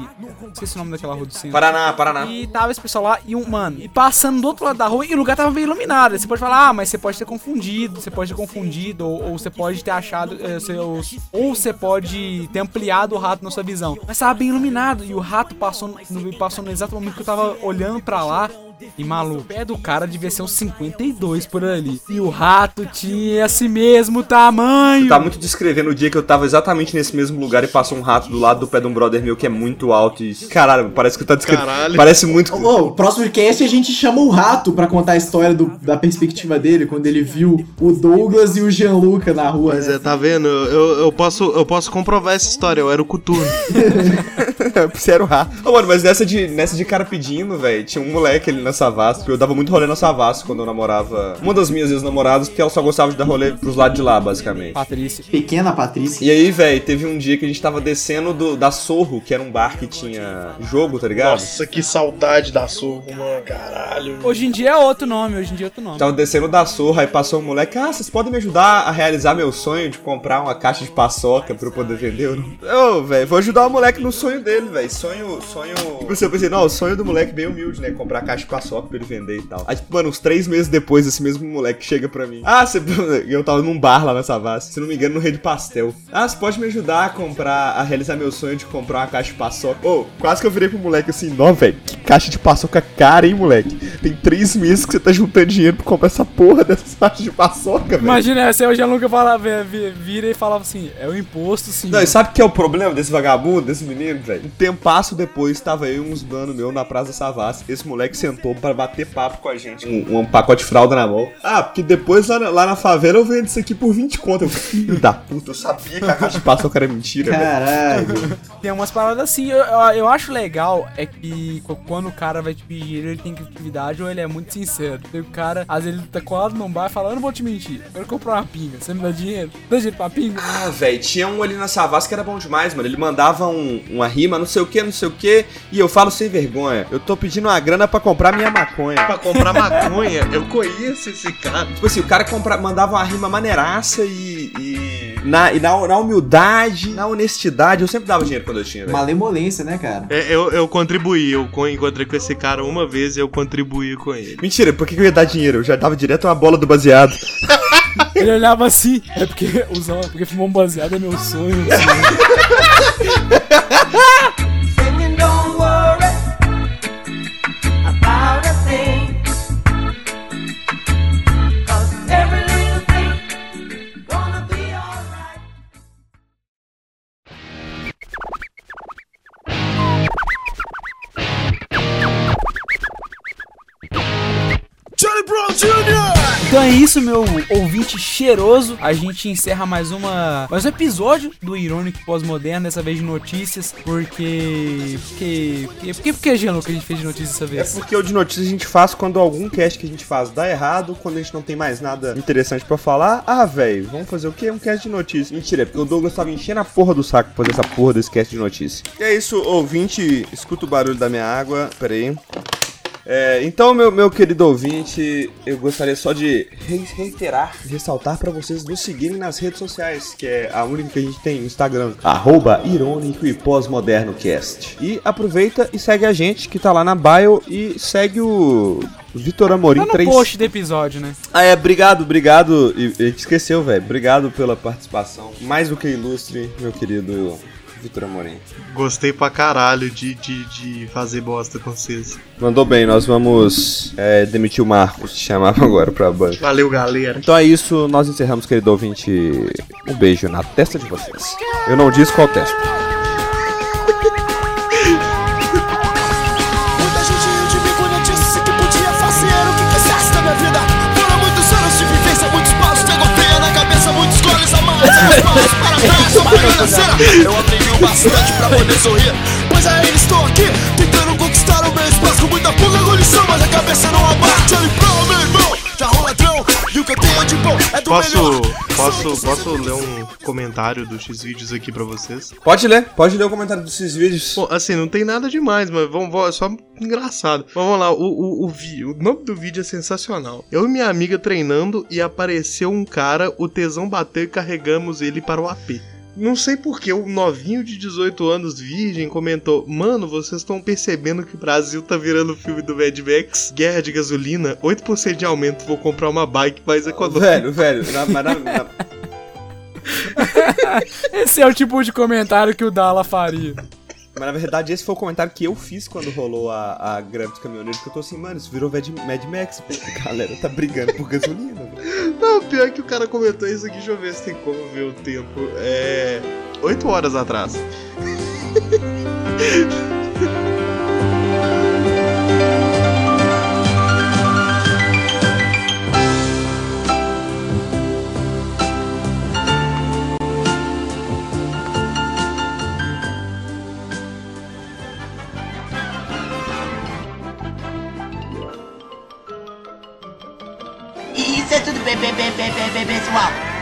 Esqueci o nome daquela rua do centro. Paraná, Paraná. E tava esse pessoal lá e um, mano, e passando do outro lado da rua e o lugar tava meio Aí Você pode falar, ah, mas você pode ter confundido, você pode ter confundido, ou, ou você pode ter achado, eh, você- ou, você pode ter ampliado o rato na sua visão. Mas tava bem iluminado e o rato passou no, passou no exato momento que eu tava olhando pra lá. E maluco, o pé do cara devia ser uns 52 por ali. E o rato tinha esse mesmo tamanho. Tá muito descrevendo o dia que eu tava exatamente nesse mesmo lugar e passou um rato do lado do pé de um brother meu que é muito alto e. Caralho, parece que tá descrevendo. Caralho. Parece muito. Ô, o próximo cast a gente chama o rato pra contar a história do- da perspectiva dele, quando ele viu o Douglas e o Gianluca na rua. Mas né? é, tá vendo? Eu, eu, posso, eu posso comprovar essa história. Eu era o Coturno. Você era o rato. Ô, mano, mas nessa de, nessa de cara pedindo, velho, tinha um moleque ali na Savassi, porque eu dava muito rolê na Savassi quando eu namorava uma das minhas ex-namoradas, porque ela só gostava de dar rolê pros lados de lá, basicamente. Patrícia. Pequena Patrícia. E aí, velho, teve um dia que a gente tava descendo do, da Sorro, que era um bar que tinha jogo, tá ligado? Nossa, que saudade da Sorro, mano. Caralho. Hoje em dia é outro nome, hoje em dia é outro nome. Tava descendo da Sorro, aí passou um moleque, ah, vocês podem me ajudar a realizar meu sonho de comprar uma caixa de paçoca pra eu poder vender? Ô, velho, vou ajudar o moleque no sonho dele, velho. Sonho, sonho... Tipo assim, eu pensei, não, o sonho do moleque bem humilde, né? Comprar caixa de paçoca pra ele vender e tal. Aí, tipo, mano, uns três meses depois, esse mesmo moleque chega pra mim. Ah, você... Eu tava num bar lá na Savassi, se não me engano, no Rede Pastel. Ah, você pode me ajudar a comprar, a realizar meu sonho de comprar uma caixa de paçoca? Ô, quase que eu virei pro moleque assim, não, velho, que caixa de paçoca cara, hein, moleque? Tem três meses que você tá juntando dinheiro pra comprar essa porra dessas caixas de paçoca, velho. Imagina, se hoje nunca falava, vi- vira e falava assim, é o imposto, sim. Não, e sabe o que é o problema desse vagabundo, desse menino, velho? Um tempasso depois, tava eu e uns mano meu na Praça Savassi. Esse moleque sentou pra bater papo com a gente. Um, um pacote de fralda na mão. Ah, porque depois lá na, lá na favela eu vendo isso aqui por 20 conto. Eu, filho da puta, eu sabia que a caixa de paçoca era mentira, velho. Caralho. Tem umas paradas assim, eu, eu, eu acho legal é que qu- quando o cara vai te pedir dinheiro, ele tem criatividade ou ele é muito sincero. Tem o cara, às vezes ele tá colado num bar e fala, eu não vou te mentir, eu quero comprar uma pinga, você me dá dinheiro? Dá dinheiro pra pinga? Ah, velho, tinha um ali na Savassi que era bom demais, mano. Ele mandava um- uma rima, não sei o que, não sei o que, e eu falo sem vergonha. Eu tô pedindo uma grana pra comprar minha maconha. Pra comprar maconha, eu conheço esse cara. Tipo assim, o cara compra, mandava uma rima maneiraça e. e na, e na, na humildade, na honestidade, eu sempre dava dinheiro quando eu tinha, velho. Malemolência, né, cara? É, eu, eu contribuí, eu co- encontrei com esse cara uma vez e eu contribuí com ele. Mentira, por que que eu ia dar dinheiro? Eu já dava direto uma bola do baseado. Ele olhava assim, é porque usava, porque fumar um baseado é meu sonho. Singing, Então é isso, meu ouvinte cheiroso. A gente encerra mais uma mais um episódio do Irônico Pós-Moderno, dessa vez de notícias, porque porque porque porque, porque Gianluca, que a gente fez de notícias dessa É vez. porque o de notícias a gente faz quando algum cast que a gente faz dá errado, quando a gente não tem mais nada interessante pra falar. Ah, velho, vamos fazer o quê? Um cast de notícias. Mentira, é porque o Douglas tava enchendo a porra do saco pra fazer essa porra desse cast de notícias. E é isso, ouvinte, escuta o barulho da minha água. Pera aí. É, então, meu, meu querido ouvinte, eu gostaria só de re- reiterar, ressaltar pra vocês nos seguirem nas redes sociais, que é a única que a gente tem no Instagram, arroba irônico e pós-moderno cast. E aproveita e segue a gente, que tá lá na bio, e segue o Vitor Amorim Tá no 3. post do episódio, né? Ah, é, obrigado, obrigado, e, e te esqueceu, velho, obrigado pela participação, mais do que ilustre, meu querido Vitor Amorim. Gostei pra caralho de, de, de fazer bosta com vocês. Mandou bem, nós vamos é, demitir o Marcos, te chamava agora pra banca. Valeu, galera. Então é isso, nós encerramos, querido ouvinte. Um beijo na testa de vocês. Eu não disse qual testa. Muita gente riu de mim quando eu disse que podia fazer o que quisesse da minha vida. Foram muitos anos de vivência, muitos paus de goteia na cabeça, muitos goles a mais. Muitos paus para trás, só para financeira. Eu aprendi o bastante pra poder sorrir. Pois ainda estou aqui, tentando conquistar o meu espaço com muita pulga engolição, mas a cabeça não abate. Ele pro meu irmão, já um ladrão. E o que eu tenho de bom é do Posso, melhor. posso, posso ler um comentário do X-Vídeos aqui pra vocês? Pode ler, pode ler o comentário desses vídeos. Bom, assim, não tem nada demais, mas vamos, vamos- é só engraçado. Mas vamos lá, o, o, o, vi- o nome do vídeo é sensacional. Eu e minha amiga treinando e apareceu um cara, o tesão bateu e carregamos ele para o AP. Não sei porque o novinho de 18 anos, virgem, comentou: Mano, vocês estão percebendo que o Brasil tá virando filme do Mad Max? Guerra de gasolina, 8% de aumento, vou comprar uma bike mais econômica. Velho, velho, na, na- na- Esse é o tipo de comentário que o Dala faria. Mas na verdade esse foi o comentário que eu fiz quando rolou a, a greve dos caminhoneiros, que eu tô assim, mano, isso virou Mad Max. pô. A galera tá brigando por gasolina. Não, pior que o cara comentou isso aqui, deixa eu ver se tem como ver o tempo. É. 8 horas atrás. tudo bem, bem, bem, bem, bem, bem, pessoal.